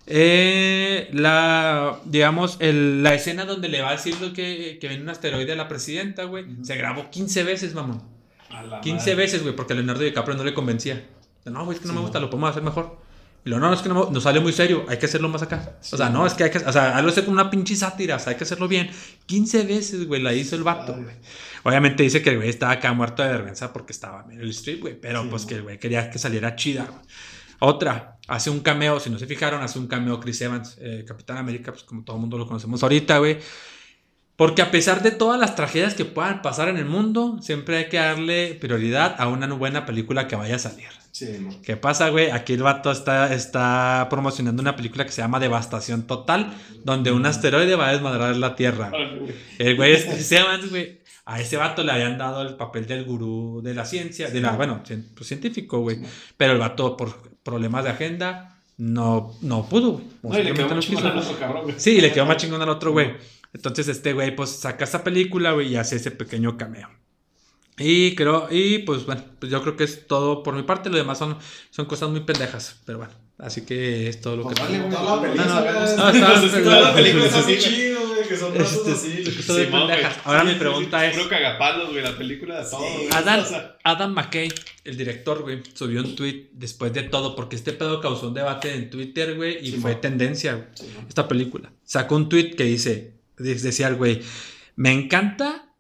Eh, la, digamos, el- la escena donde le va a decir lo que, que viene un asteroide a la presidenta, güey, se grabó 15 veces, mamón. A la 15 madre. veces, güey, porque Leonardo DiCaprio no le convencía. No, güey, es que no Sí, me gusta, no. lo podemos hacer mejor. Y luego, no, es que no, nos sale muy serio, hay que hacerlo más acá. O sea, no, es que hay que, o sea, algo con una pinche sátira, o sea, hay que hacerlo bien. 15 veces, güey, la hizo el vato, güey. Obviamente dice que el güey estaba acá muerto de vergüenza porque estaba en el strip, güey, pero pues que el güey quería que saliera chida, güey. Otra, hace un cameo, si no se fijaron, hace un cameo Chris Evans, eh, Capitán América, pues como todo el mundo lo conocemos ahorita, güey. Porque a pesar de todas las tragedias que puedan pasar en el mundo, siempre hay que darle prioridad a una buena película que vaya a salir. ¿Qué pasa, güey? Aquí el vato está, está promocionando una película que se llama Devastación Total, donde un asteroide va a desmadrar la Tierra. El güey es güey. A ese vato le habían dado el papel del gurú de la ciencia, de la, bueno, pues, científico, güey. Pero el vato, por problemas de agenda, no, no pudo, güey. No, y le quedó más chingón al otro cabrón, güey. Sí, le quedó más chingón al otro, güey. Entonces, este güey, pues saca esa película, güey, y hace ese pequeño cameo. Y creo, y pues bueno, pues yo creo que es todo por mi parte. Lo demás son, son cosas muy pendejas, pero bueno. Así que es todo lo que. Pues vale, toda la película. No, la película es así chido, güey, que son brazos así. Sí, Ahora mi pregunta es. Creo cagapalos, güey, la película de todo. Adam, Adam McKay, el director, güey, subió un tweet después de todo, porque este pedo causó un debate en Twitter, güey, y fue tendencia, güey, esta película. Sacó un tweet que dice, decía el güey, me encanta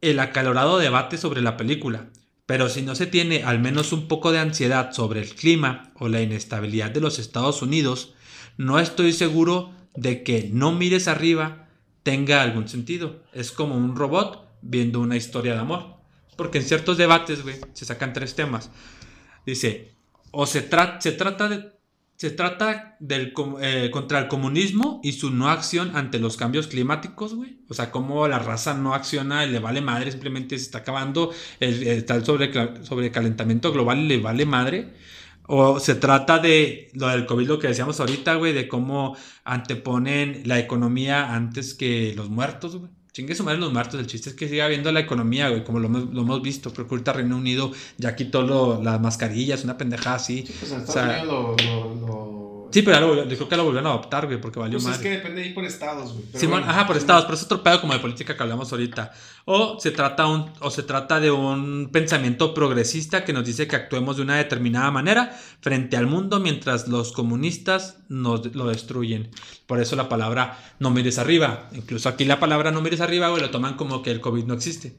el acalorado debate sobre la película, pero si no se tiene al menos un poco de ansiedad sobre el clima o la inestabilidad de los Estados Unidos, no estoy seguro de que no mires arriba tenga algún sentido. Es como un robot viendo una historia de amor. Porque en ciertos debates, güey, se sacan tres temas. Dice, o se, se trata de se trata del, eh, contra el comunismo y su no acción ante los cambios climáticos, güey. O sea, cómo la raza no acciona le vale madre, simplemente se está acabando el, tal sobre, sobre calentamiento global y le vale madre. O se trata de lo del COVID, lo que decíamos ahorita, güey, de cómo anteponen la economía antes que los muertos, güey. Chingue su madre los muertos. El chiste es que siga viendo la economía, güey, como lo, lo hemos visto. Pero ahorita Reino Unido ya quitó lo, las mascarillas, una pendejada así. Sí, pues en Estados Unidos lo, lo Sí, pero ya yo creo que lo volvieron a adoptar, güey, porque valió más. Pues es que depende ahí por estados, güey. Sí, ajá, por estados, pero es otro pedo como de política que hablamos ahorita. O se trata un, o se trata de un pensamiento progresista que nos dice que actuemos de una determinada manera frente al mundo mientras los comunistas nos lo destruyen. Por eso la palabra no mires arriba. Incluso aquí la palabra no mires arriba, güey, lo toman como que el COVID no existe.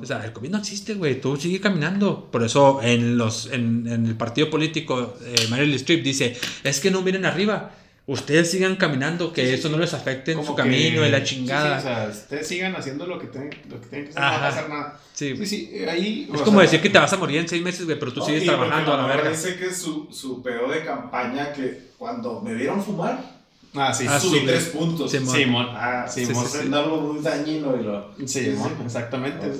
O sea, el COVID no existe, güey. Tú sigue caminando. Por eso en, los, en, el partido político, eh, Meryl Streep dice, es que no miren arriba. Ustedes sigan caminando, que eso no les afecte en su camino, en la chingada. o sea, ustedes sigan haciendo lo que tienen, lo que, tienen que hacer, no va a pasar nada. Sí, sí, ahí... Es como decir que te vas a morir en seis meses, güey, pero tú sigues trabajando a la verga. Dice que su, su pedo de campaña, que cuando me vieron fumar, Ah, sí. Ah, subí tres puntos. Simón. Simón. Ah, Simón. Sí, sí, sí. algo muy dañino y lo... Simón, exactamente.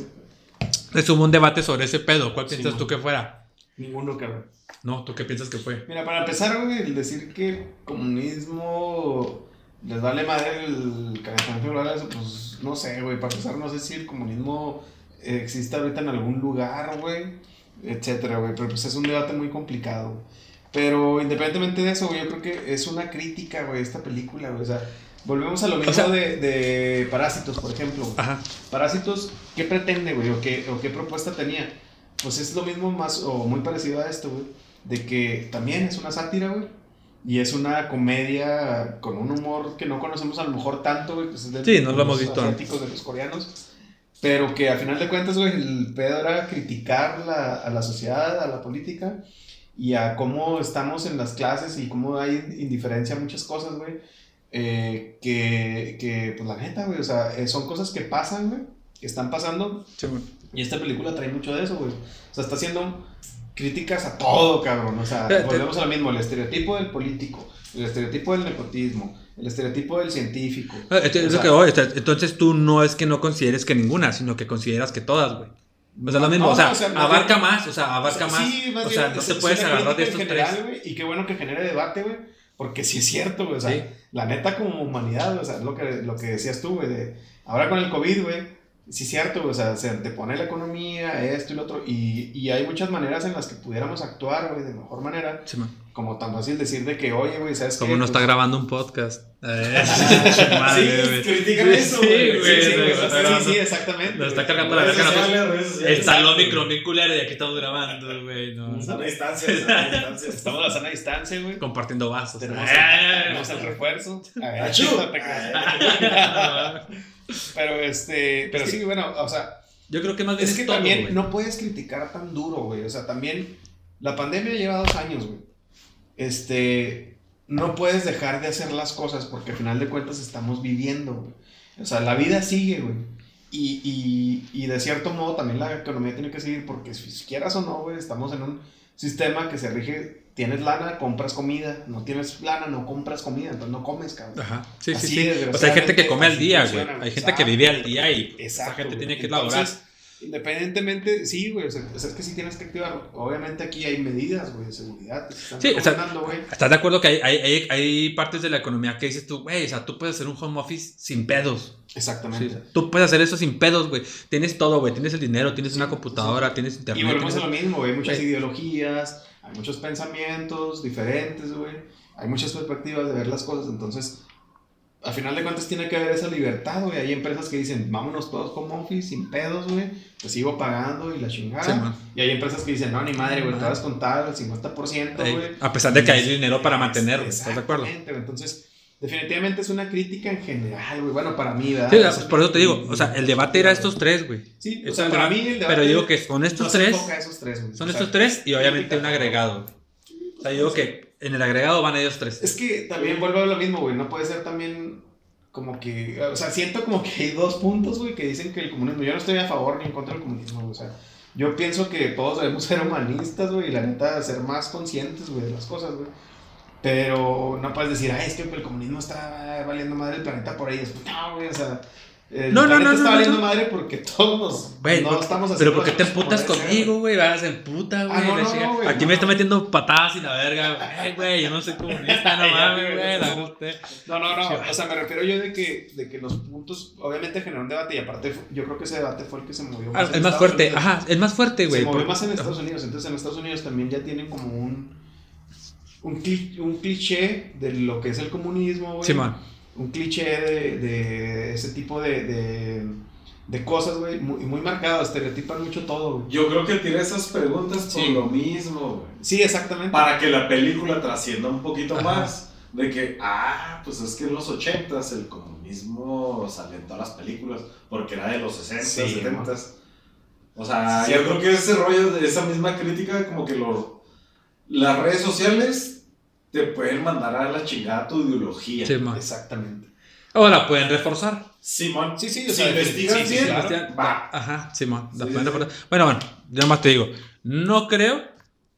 Es un debate sobre ese pedo. ¿Cuál piensas tú que fuera? Ninguno, cabrón. No, ¿tú qué piensas que fue? Mira, para empezar, güey, el decir que el comunismo les vale madre el calentamiento global, pues no sé, güey. Para empezar, no sé si el comunismo existe ahorita en algún lugar, güey, etcétera, güey. Pero pues es un debate muy complicado. Pero independientemente de eso, güey, yo creo que es una crítica, güey, esta película, güey. O sea, Volvemos a lo mismo de, de, Parásitos, por ejemplo. Ajá. Parásitos, ¿qué pretende, güey? ¿O qué, ¿O qué propuesta tenía? Pues es lo mismo más, o muy parecido a esto, güey. De que también es una sátira, güey. Y es una comedia con un humor que no conocemos a lo mejor tanto, güey. Pues sí, no lo hemos visto. Asiáticos, de los coreanos. Pero que a final de cuentas, güey, el pedo era criticar la, a la sociedad, a la política y a cómo estamos en las clases y cómo hay indiferencia a muchas cosas, güey eh, que, que, pues la neta, güey, o sea, eh, son cosas que pasan, güey, que están pasando. Y esta película trae mucho de eso, güey. O sea, está haciendo críticas a todo, cabrón. O sea, volvemos a lo mismo, el estereotipo del político, el estereotipo del nepotismo, el estereotipo del científico. Ah, entonces tú no es que no consideres que ninguna, sino que consideras que todas, güey. O sea, lo mismo, o, sea, abarca más, o sea, abarca más. o sea, no te puedes agarrar de estos general, tres. y qué bueno que genere debate, güey porque sí es cierto, güey. O sea, la neta como humanidad, o sea, lo que, lo que decías tú, güey, de ahora con el COVID, güey, sí es cierto, güey, o sea, se te pone la economía, esto y lo otro, y, y hay muchas maneras en las que pudiéramos actuar, güey, de mejor manera. Sí, como tan fácil decir de que, oye, güey, ¿sabes Como no está Pues, grabando un podcast. Eh, Sí, madre, güey. critican Sí, eso, sí, güey. Sí, sí, güey, no sí, sí, exactamente. Nos está cargando la verga. Está el. Omicron bien culero y aquí estamos grabando, güey. No. Sana distancia, sana distancia. Estamos a la sana distancia, güey. Compartiendo vasos. Tenemos, tenemos el refuerzo. A ver, Achú. creas. Pero este, pero sí, bueno, o sea, Yo creo que más bien es que también no puedes criticar tan duro, güey. O sea, también la pandemia lleva dos años, güey. Este, no puedes dejar de hacer las cosas porque al final de cuentas estamos viviendo, güey. O sea, la vida sigue, güey. Y, y, y de cierto modo también la economía tiene que seguir porque si quieras o no, güey, estamos en un sistema que se rige, tienes lana, compras comida, no tienes lana, no compras comida, entonces no comes, cabrón. Ajá. Sí, sí, Así, sí. O sea, hay gente que come al día, güey. Hay gente que vive al día y Exacto. esa gente güey. tiene que laborar. Independientemente, sí, güey. O sea, es que sí tienes que activarlo. Obviamente aquí hay medidas, güey, de seguridad. que se están Sí, o sea, recomendando, güey. ¿Estás de acuerdo que hay, hay, hay, partes de la economía que dices tú, güey, o sea, tú puedes hacer un home office sin pedos? Exactamente. Sí, tú puedes hacer eso sin pedos, güey. Tienes todo, güey. Tienes el dinero, tienes una computadora, tienes internet. Y volvemos a lo mismo, güey. Hay muchas ideologías, hay muchos pensamientos diferentes, güey. Hay muchas perspectivas de ver las cosas. Entonces, al final de cuentas, tiene que haber esa libertad, güey. Hay empresas que dicen, vámonos todos home office, sin pedos, güey. Te sigo pagando y la chingada. Sí, y hay empresas que dicen, no, ni madre, güey, te vas a contar el 50%, Ey, güey. a pesar de que hay dinero para mantenerlo, ¿estás de acuerdo? Entonces, definitivamente es una crítica en general, güey. Bueno, para mí, ¿verdad? Sí, o sea, Es pues por eso te digo, o sea, el debate era estos tres, güey. Sí, o sea, para mí el debate. Pero digo que con estos no tres, enfoca a esos tres, güey. son O sea, estos tres y obviamente un agregado. güey. O sea, yo digo que en el agregado van ellos tres. Es que también vuelvo a lo mismo, güey. No puede ser también como que. O sea, siento como que hay dos puntos, güey, que dicen que el comunismo. Yo no estoy a favor ni en contra del comunismo, güey. O sea, yo pienso que todos debemos ser humanistas, güey, y la neta, ser más conscientes, güey, de las cosas, güey. Pero no puedes decir, ay, es que el comunismo está valiendo madre el planeta por ellos. No, güey, o sea. El No, no, planeta no, está no, valiendo no. madre porque todos Güey, no por- estamos haciendo pero ¿por qué las te emputas conmigo, güey? Vas en puta, güey. Ah, no, no, no, güey, Aquí no. me está metiendo patadas y la verga. Güey, yo no soy comunista, no mames, güey. No, no, no. O sea, me refiero yo de que, de que los puntos, obviamente generó un debate y aparte yo creo que ese debate fue el que se movió Ah, en es más Estados fuerte, Unidos. ajá, es más fuerte, güey. Se movió por- más en Estados Unidos. Entonces en Estados Unidos también ya tienen como un, un, un cliché de lo que es el comunismo, güey. Simón. Un cliché de, de ese tipo de, de, de cosas, güey. Muy, muy marcado, estereotipan mucho todo, güey. Yo creo que tira esas preguntas por Sí. lo mismo, güey. Sí, exactamente. Para que la película trascienda un poquito Ajá. más. De que, ah, pues es que en los 80s el comunismo salió en todas las películas. Porque era de los 60s, Sí, 70s. O sea, Sí, yo creo que ese rollo de esa misma crítica, como que los, las redes sociales te pueden mandar a la chingada tu ideología. Simón. Exactamente. O la pueden reforzar. Simón, Sí, sí, o si sea, investigas sí, sí, claro. va. Ajá, Simón. la Sí, pueden sí, reforzar. Bueno, bueno, yo más te digo. No creo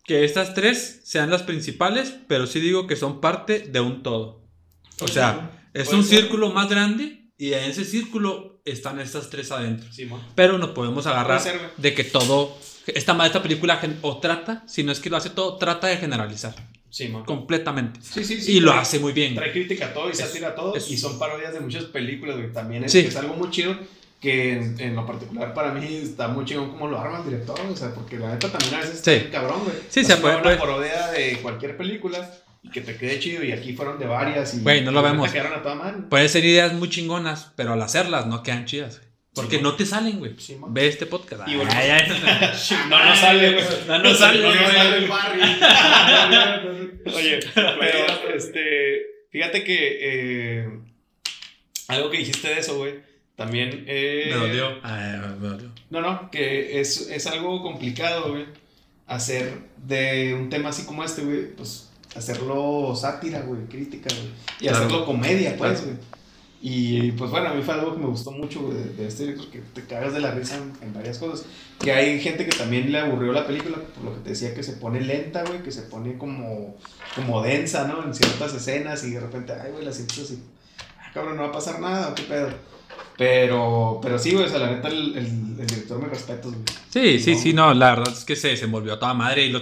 que estas tres sean las principales, pero sí digo que son parte de un todo. O sea, es un ser. círculo más grande y en ese círculo están estas tres adentro. Sí, mo. Pero no podemos agarrar de que todo. Esta, esta película o trata, si no es que lo hace todo, trata de generalizar Sí, completamente. Sí, sí, sí. Y lo hace muy bien. Trae crítica a todo y sátira a todo. es- y son parodias de muchas películas, güey. También es, Sí. es algo muy chido que en, en lo particular para mí está muy chingón como lo arma el director, o sea, porque la neta también a veces está Sí. bien cabrón, güey. Sí, se puede- Una puede- parodia de cualquier película y que te quede chido y aquí fueron de varias y Güey, no lo vemos. quedaron a toda madre. Pueden ser ideas muy chingonas, pero al hacerlas no quedan chidas. Güey. Porque Sí, no te salen, güey. Sí. Ve este podcast. Y bueno. Ay, ay, No, no sale, güey. No, no sale, No, no güey. sale el barrio. Oye, pero este, fíjate que eh, algo que dijiste de eso, güey, también... eh, Me dolió. Ay, me dolió. No, no, que es, es algo complicado, güey, hacer de un tema así como este, güey, pues hacerlo sátira, güey, crítica, güey, y Claro. hacerlo comedia, pues, Claro. Y pues bueno, a mí fue algo que me gustó mucho de, de este director, que te cagas de la risa en, en varias cosas. Que hay gente que también le aburrió la película, por lo que te decía, que se pone lenta, güey, que se pone como, como densa, ¿no? En ciertas escenas y de repente, ay, güey, la sientes así, ah, cabrón, no va a pasar nada, ¿o ¿qué pedo? Pero, pero sí, güey, o sea, la neta, el, el, el director me respeto, güey. Sí, sí, No. sí, no, la verdad es que se desenvolvió a toda madre y lo,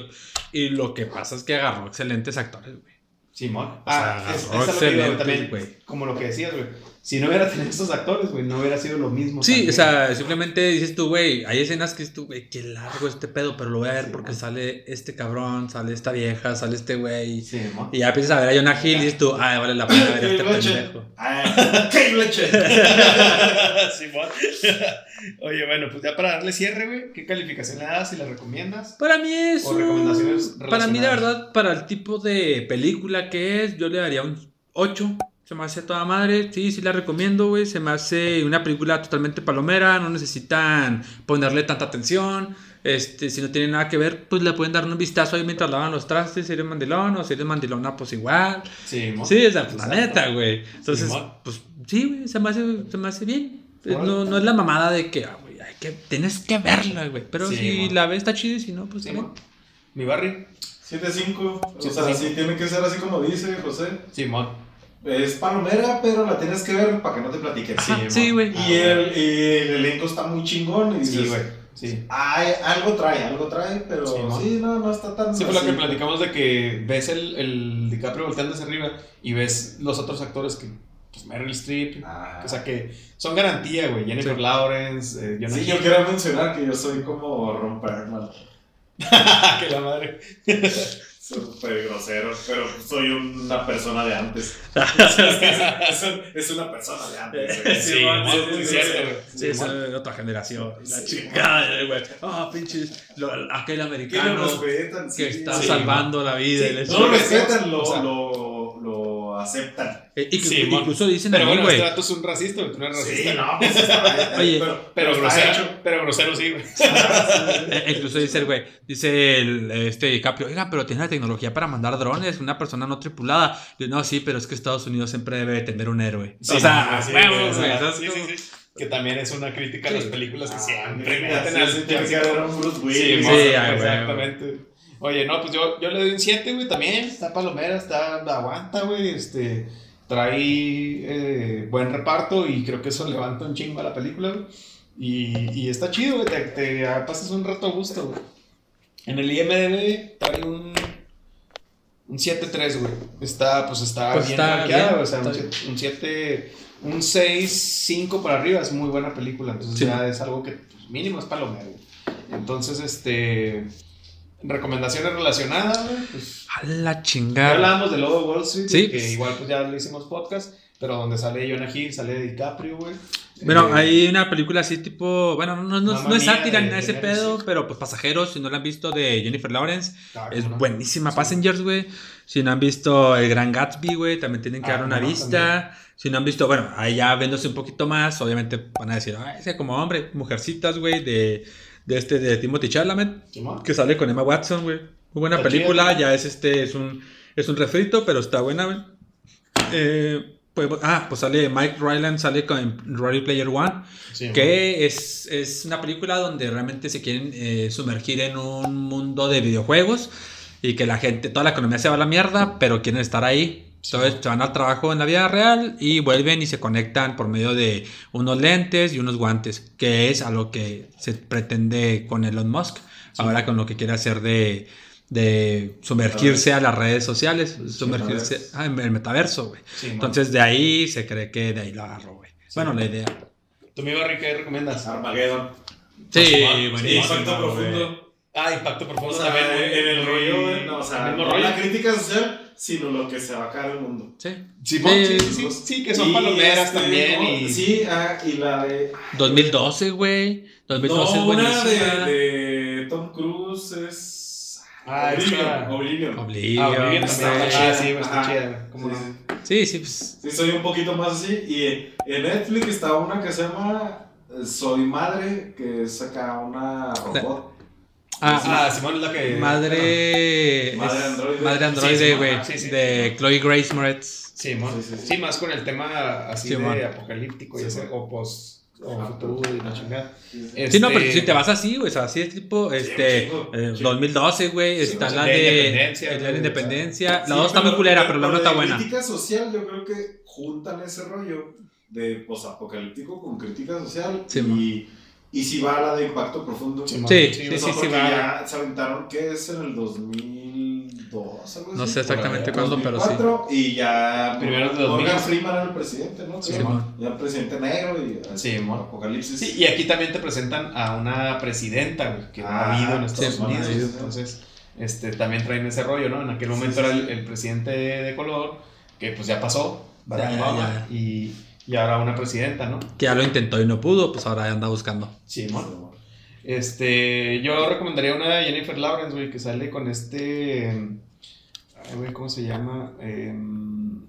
y lo que pasa es que agarró excelentes actores, güey. Simón. O sea, Ah, es, es lo que también, güey. como lo que decías, güey. Si no hubiera tenido estos actores, güey, no hubiera sido lo mismo. Sí, también. o sea, simplemente dices tú, güey, hay escenas que dices tú, güey, qué largo este pedo, pero lo voy a ver Sí, porque man. sale este cabrón, sale esta vieja, sale este güey. Sí, mo. Y ya empiezas a ver a Jonah Hill y dices tú, ah, vale la pena ver este pendejo. Ah, Kate Blanchett. Simón. Oye, bueno, pues ya para darle cierre, güey, ¿qué calificación le das y la recomiendas? Para mí es. O un- recomendaciones Para mí, de relacionadas. verdad, para el tipo de película que es, yo le daría un 8. Se me hace toda madre. Sí, sí la recomiendo, güey. Se me hace una película totalmente palomera. No necesitan ponerle tanta atención. Este, si no tiene nada que ver, pues le pueden dar un vistazo ahí mientras lavan los trastes. Si eres mandilón o si eres mandilona, pues igual. Sí, mo. Sí, sea, pues, la Exacto. neta, güey. Entonces, Simón. pues sí, güey, se me hace, se me hace bien. Órale. No, no es la mamada de que, ah, güey, hay que, tienes que verla, güey. Pero Sí, si la ves, está chida y si no, pues Sí. Mi Barry. 7-5. O sea, 7-5. sí tiene que ser así como dice José. Simón. Es palomera, pero la tienes que ver para que no te. Ajá, mo. sí, güey. Y el, y el elenco está muy chingón. Y dices, Sí, güey. Sí. "Ay, algo trae, algo trae, pero Sí, no, no está tan. Sí, fue lo que platicamos de que ves el, el DiCaprio volteando hacia arriba y ves los otros actores que, pues Meryl Streep, Ah. o sea que son garantía, güey. Jennifer Sí. Lawrence, eh, Jonah Sí, Hill. yo quiero mencionar que yo soy como Ron Perlman. que la madre. Súper grosero, pero soy una persona de antes. es, un- es una persona de antes. Sí, es cierto, güey. Sí, es de otra generación. La chingada, güey. Ah, pinches. lo- aquel Que americano respetan, que sí, está sí. salvando la vida. No lo respetan, lo, O sea, lo, lo aceptan. Eh, y que- Sí, incluso dicen Pero bueno, güey. este dato es un racista, güey. Tú no eres racista. Sí, no, pues está Oye, pero, Pero está grosero, hecho. pero grosero sí, güey. Eh, incluso dice el güey, dice el, este DiCaprio, oiga, pero tiene la tecnología para mandar drones, una persona no tripulada. Yo, no, sí, pero es que Estados Unidos siempre debe de tener un héroe. Sí, o sea, sí, huevos, güey, o güey, sea, ¿sabes sí, sí, sí. Que también es una crítica a las películas que Ah, siempre meten sí, al sí, exactamente. Oye, no, pues yo, yo le doy un 7, güey, también. Está palomera, está aguanta, güey. Este, trae eh, buen reparto y creo que eso levanta un chingo a la película, güey. Y, y está chido, güey. Te, te pasas un rato a gusto, güey. En el IMDB trae un, un 7-3, güey. Está, pues está Pues bien bien, o sea, un está siete- un 7, un 6-5 para arriba es muy buena película. Entonces Sí. ya es algo que pues, mínimo es palomero. güey. Entonces, este. Recomendaciones relacionadas, güey. Pues, A la ya chingada. hablábamos de Lobo de Wall Street, Sí. que igual pues ya lo hicimos podcast, pero donde sale Jonah Hill, sale DiCaprio, güey. Bueno, Eh, hay una película así tipo, bueno, no, no, no, es sátira ni ese pedo, pero pues Pasajeros, si no la han visto, de Jennifer Lawrence, ah, es no. buenísima. Sí. Passengers, güey. Si no han visto El Gran Gatsby, güey, también tienen que Ah, dar una no, vista. Si no han visto, bueno, ahí ya viéndose un poquito más, obviamente van a decir, ah, ese como hombre, Mujercitas, güey, de, de este, de Timothy Chalamet, que sale con Emma Watson, güey. Muy buena película, ya es este, es un, es un refrito, pero está buena, güey. Eh, pues, ah, pues sale Mike Ryland, sale con Ready Player One. Sí, Que es, es una película donde realmente se quieren eh, sumergir en un mundo de videojuegos y que la gente, toda la economía se va a la mierda, pero quieren estar ahí. Entonces se van al trabajo en la vida real y vuelven y se conectan por medio de unos lentes y unos guantes, que es a lo que se pretende con Elon Musk, ahora con lo que quiere hacer de, de sumergirse a las redes sociales, sumergirse metaverso. ah, en el metaverso, güey. Sí. Entonces de ahí se cree que de ahí lo agarró, güey. Bueno, la idea. ¿Tú, mi Barry, qué recomiendas? Armageddon. Sí, buenísimo, Impacto profundo. Ah, Impacto O Profundo sea, también. en el rollo, güey, no, o sea, el mismo no rollo. la crítica social, sino lo que se va a caer el mundo. Sí. Sí, Sí, sí, que son Y palomeras este, también. Sí, ah, y la de. 2012, güey. 2012 no, es una buenísima. de, de Tom Cruise es. Ah, Oblivion. Oblivion. Oblivion, Ah, está chida, sí, está chida. güey, ¿Cómo Sí, no? sí. Sí, sí, pues. Sí, soy un poquito más así. Y en Netflix está una que se llama eh, Soy Madre, que es acá una robot. Ah, Ah, Simón es la que. madre. Madre androide. Madre androide, güey. ah, sí, sí. de Chloe Grace Moretz. Simón. Sí, sí, sí. Sí, más con el tema así Simón. de apocalíptico y ese, o post. O futuro y la chingada. Sí. Este- no, pero si te vas así, güey. O sea, así es tipo. Este. chingo, eh, chingo. 2012, güey. Está sea, la de de. La independencia. Sí, La dos está muy culera, pero la una está buena. Crítica social, yo creo que juntan ese rollo de posapocalíptico con crítica social. Sí, y, y si va a la de impacto profundo. Sí, Sí, sí, O sea, sí, sí, porque va. ya se aventaron que es en el 2002 2002, algo así. No sé exactamente cuándo, pero 2004, Y ya. Primeros de Morgan 2000. Freeman era el presidente, ¿no? Sí. Ya el presidente negro y. Sí, mon. Apocalipsis. Sí, y aquí también te presentan a una presidenta, que no ha Ah, habido en Estados sí, Unidos. sí, sí. Entonces, este, también traen ese rollo, ¿no? En aquel momento Sí, sí, era el, sí. el presidente de color, que pues ya pasó, Barack Ya, ya, Obama, Y, y ahora una presidenta, ¿no? Que ya lo intentó y no pudo, pues ahora anda buscando. Sí, mon. Este, yo recomendaría una de Jennifer Lawrence, güey, que sale con este. Ay, güey, ¿cómo se llama? Em,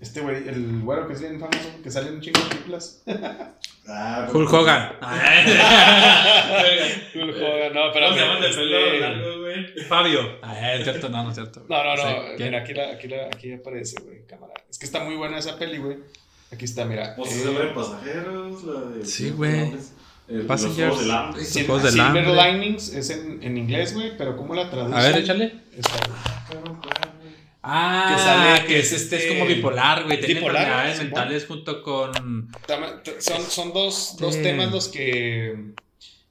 este güey, el güero que es bien famoso, que sale en un chingo de películas. Ah, Hulk Hogan. Hulk Hogan, no, pero. este- Fabio. Ah, es cierto, no, no es cierto. No, no, no. Mira, aquí, la, aquí, la, aquí aparece, güey, cámara. Es que está muy buena esa peli, güey. Aquí está, mira. Pues Eh, la de pasajeros, la de. Sí, güey. El- Passengers. Los Juegos del Hambre. Silver. Linings es en, en inglés, güey, pero ¿cómo la traducen? A ver, échale. Está. Ah, Que sale- que es, este, es como bipolar, güey. Tiene enfermedades Simón. mentales junto con. Son, son dos, dos Sí. temas los que.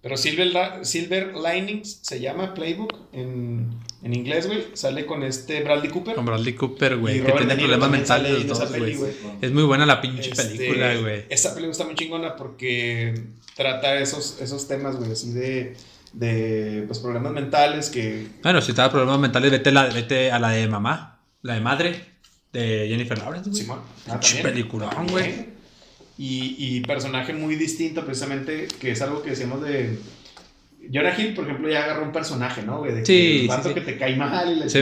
Pero Silver, Silver Linings se llama Playbook en, en inglés, güey. Sale con este Bradley Cooper. Con Bradley Cooper, güey. Que tiene problemas mentales en los dos, güey. Es muy buena la pinche Este, película, güey. Esa película está muy chingona porque trata esos, esos temas, güey, así de, de pues, problemas mentales que... Bueno, si te da problemas mentales, vete, la, vete a la de mamá, la de madre, de Jennifer Lawrence, güey. Simón. ah, peliculón, güey. Y, y personaje muy distinto, precisamente, que es algo que decíamos de... Jonah Hill, por ejemplo, ya agarró un personaje, ¿no? güey? De que Sí, vato sí, sí. que te cae mal y le Sí,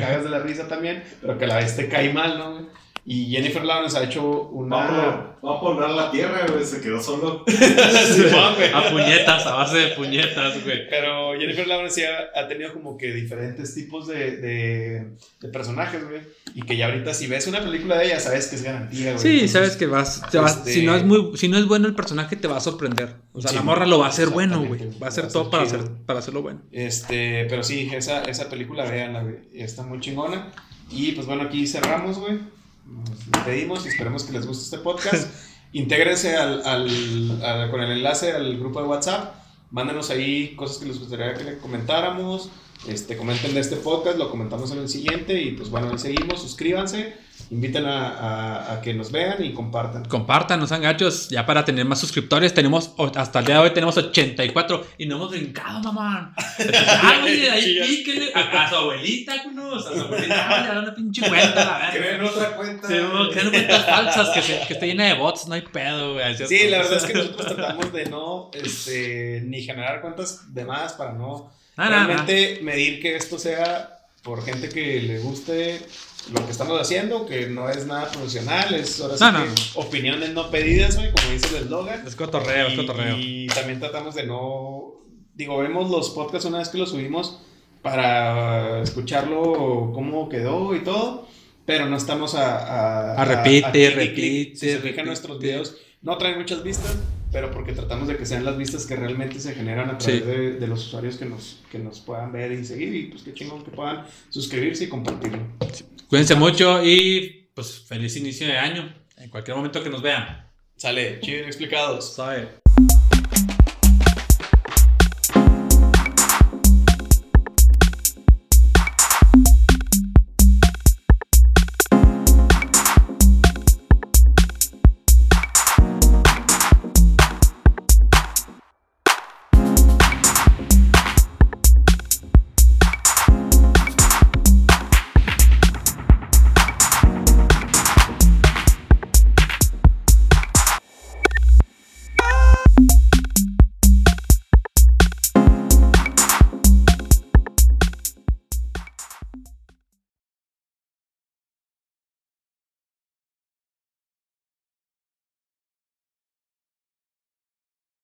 cagas de la risa también, pero que a la vez te cae mal, ¿no? güey? Y Jennifer Lawrence ha hecho a una... poner- vamos a poner la tierra, güey. Se quedó solo. A puñetas, a base de puñetas, güey. Pero Jennifer Lawrence sí ha, tenido como que diferentes tipos de, de, de personajes, güey. Y que ya ahorita si ves una película de ella, sabes que es garantía, güey. Sí, Entonces, sabes que vas, te vas- este- si no es muy, si no es bueno el personaje te va a sorprender. O sea, Sí, la morra lo va a hacer bueno, güey. Va a hacer Va a todo ser para hacer, para hacerlo bueno. Este, pero sí, esa, esa película, véanla, güey. Está muy chingona. Y pues bueno, aquí cerramos, güey. Nos despedimos y esperemos que les guste este podcast. Intégrense al, al- al- con el enlace al grupo de WhatsApp. Mándenos ahí cosas que les gustaría que le comentáramos. Este, comenten de este podcast, lo comentamos en el siguiente. Y pues bueno, ahí seguimos. Suscríbanse. Inviten a, a- a que nos vean y compartan. Compartan, no sean gachos. Ya para tener más suscriptores, tenemos hasta el día de hoy tenemos 84 y no hemos brincado, mamá. Ah, güey, ahí píquenle. A, a su abuelita, cunos. A su abuelita, ah, le dan una pinche cuenta, la. Creen otra cuenta. Sí, no, crean cuentas falsas, que, se- que esté llena de bots, no hay pedo, güey. Sí, la verdad es que nosotros tratamos de no este, ni generar cuentas de más para no. realmente medir que esto sea por gente que le guste lo que estamos haciendo, que no es nada profesional, es ahora sí No, no, que opiniones no pedidas, güey, como dice el eslogan. Es cotorreo, es Y- cotorreo. Y también tratamos de no, digo, vemos los podcasts una vez que los subimos para escucharlo cómo quedó y todo, pero no estamos a... A, A repite, a clic. repite, Si se fijan repite. nuestros videos, no traen muchas vistas, pero porque tratamos de que sean las vistas que realmente se generan a través Sí. de, de los usuarios que nos, que nos puedan ver y seguir, y pues qué chingón que puedan suscribirse y compartirlo. Cuídense mucho y pues feliz inicio de año. En cualquier momento que nos vean. Sale, chido explicados. Sabe.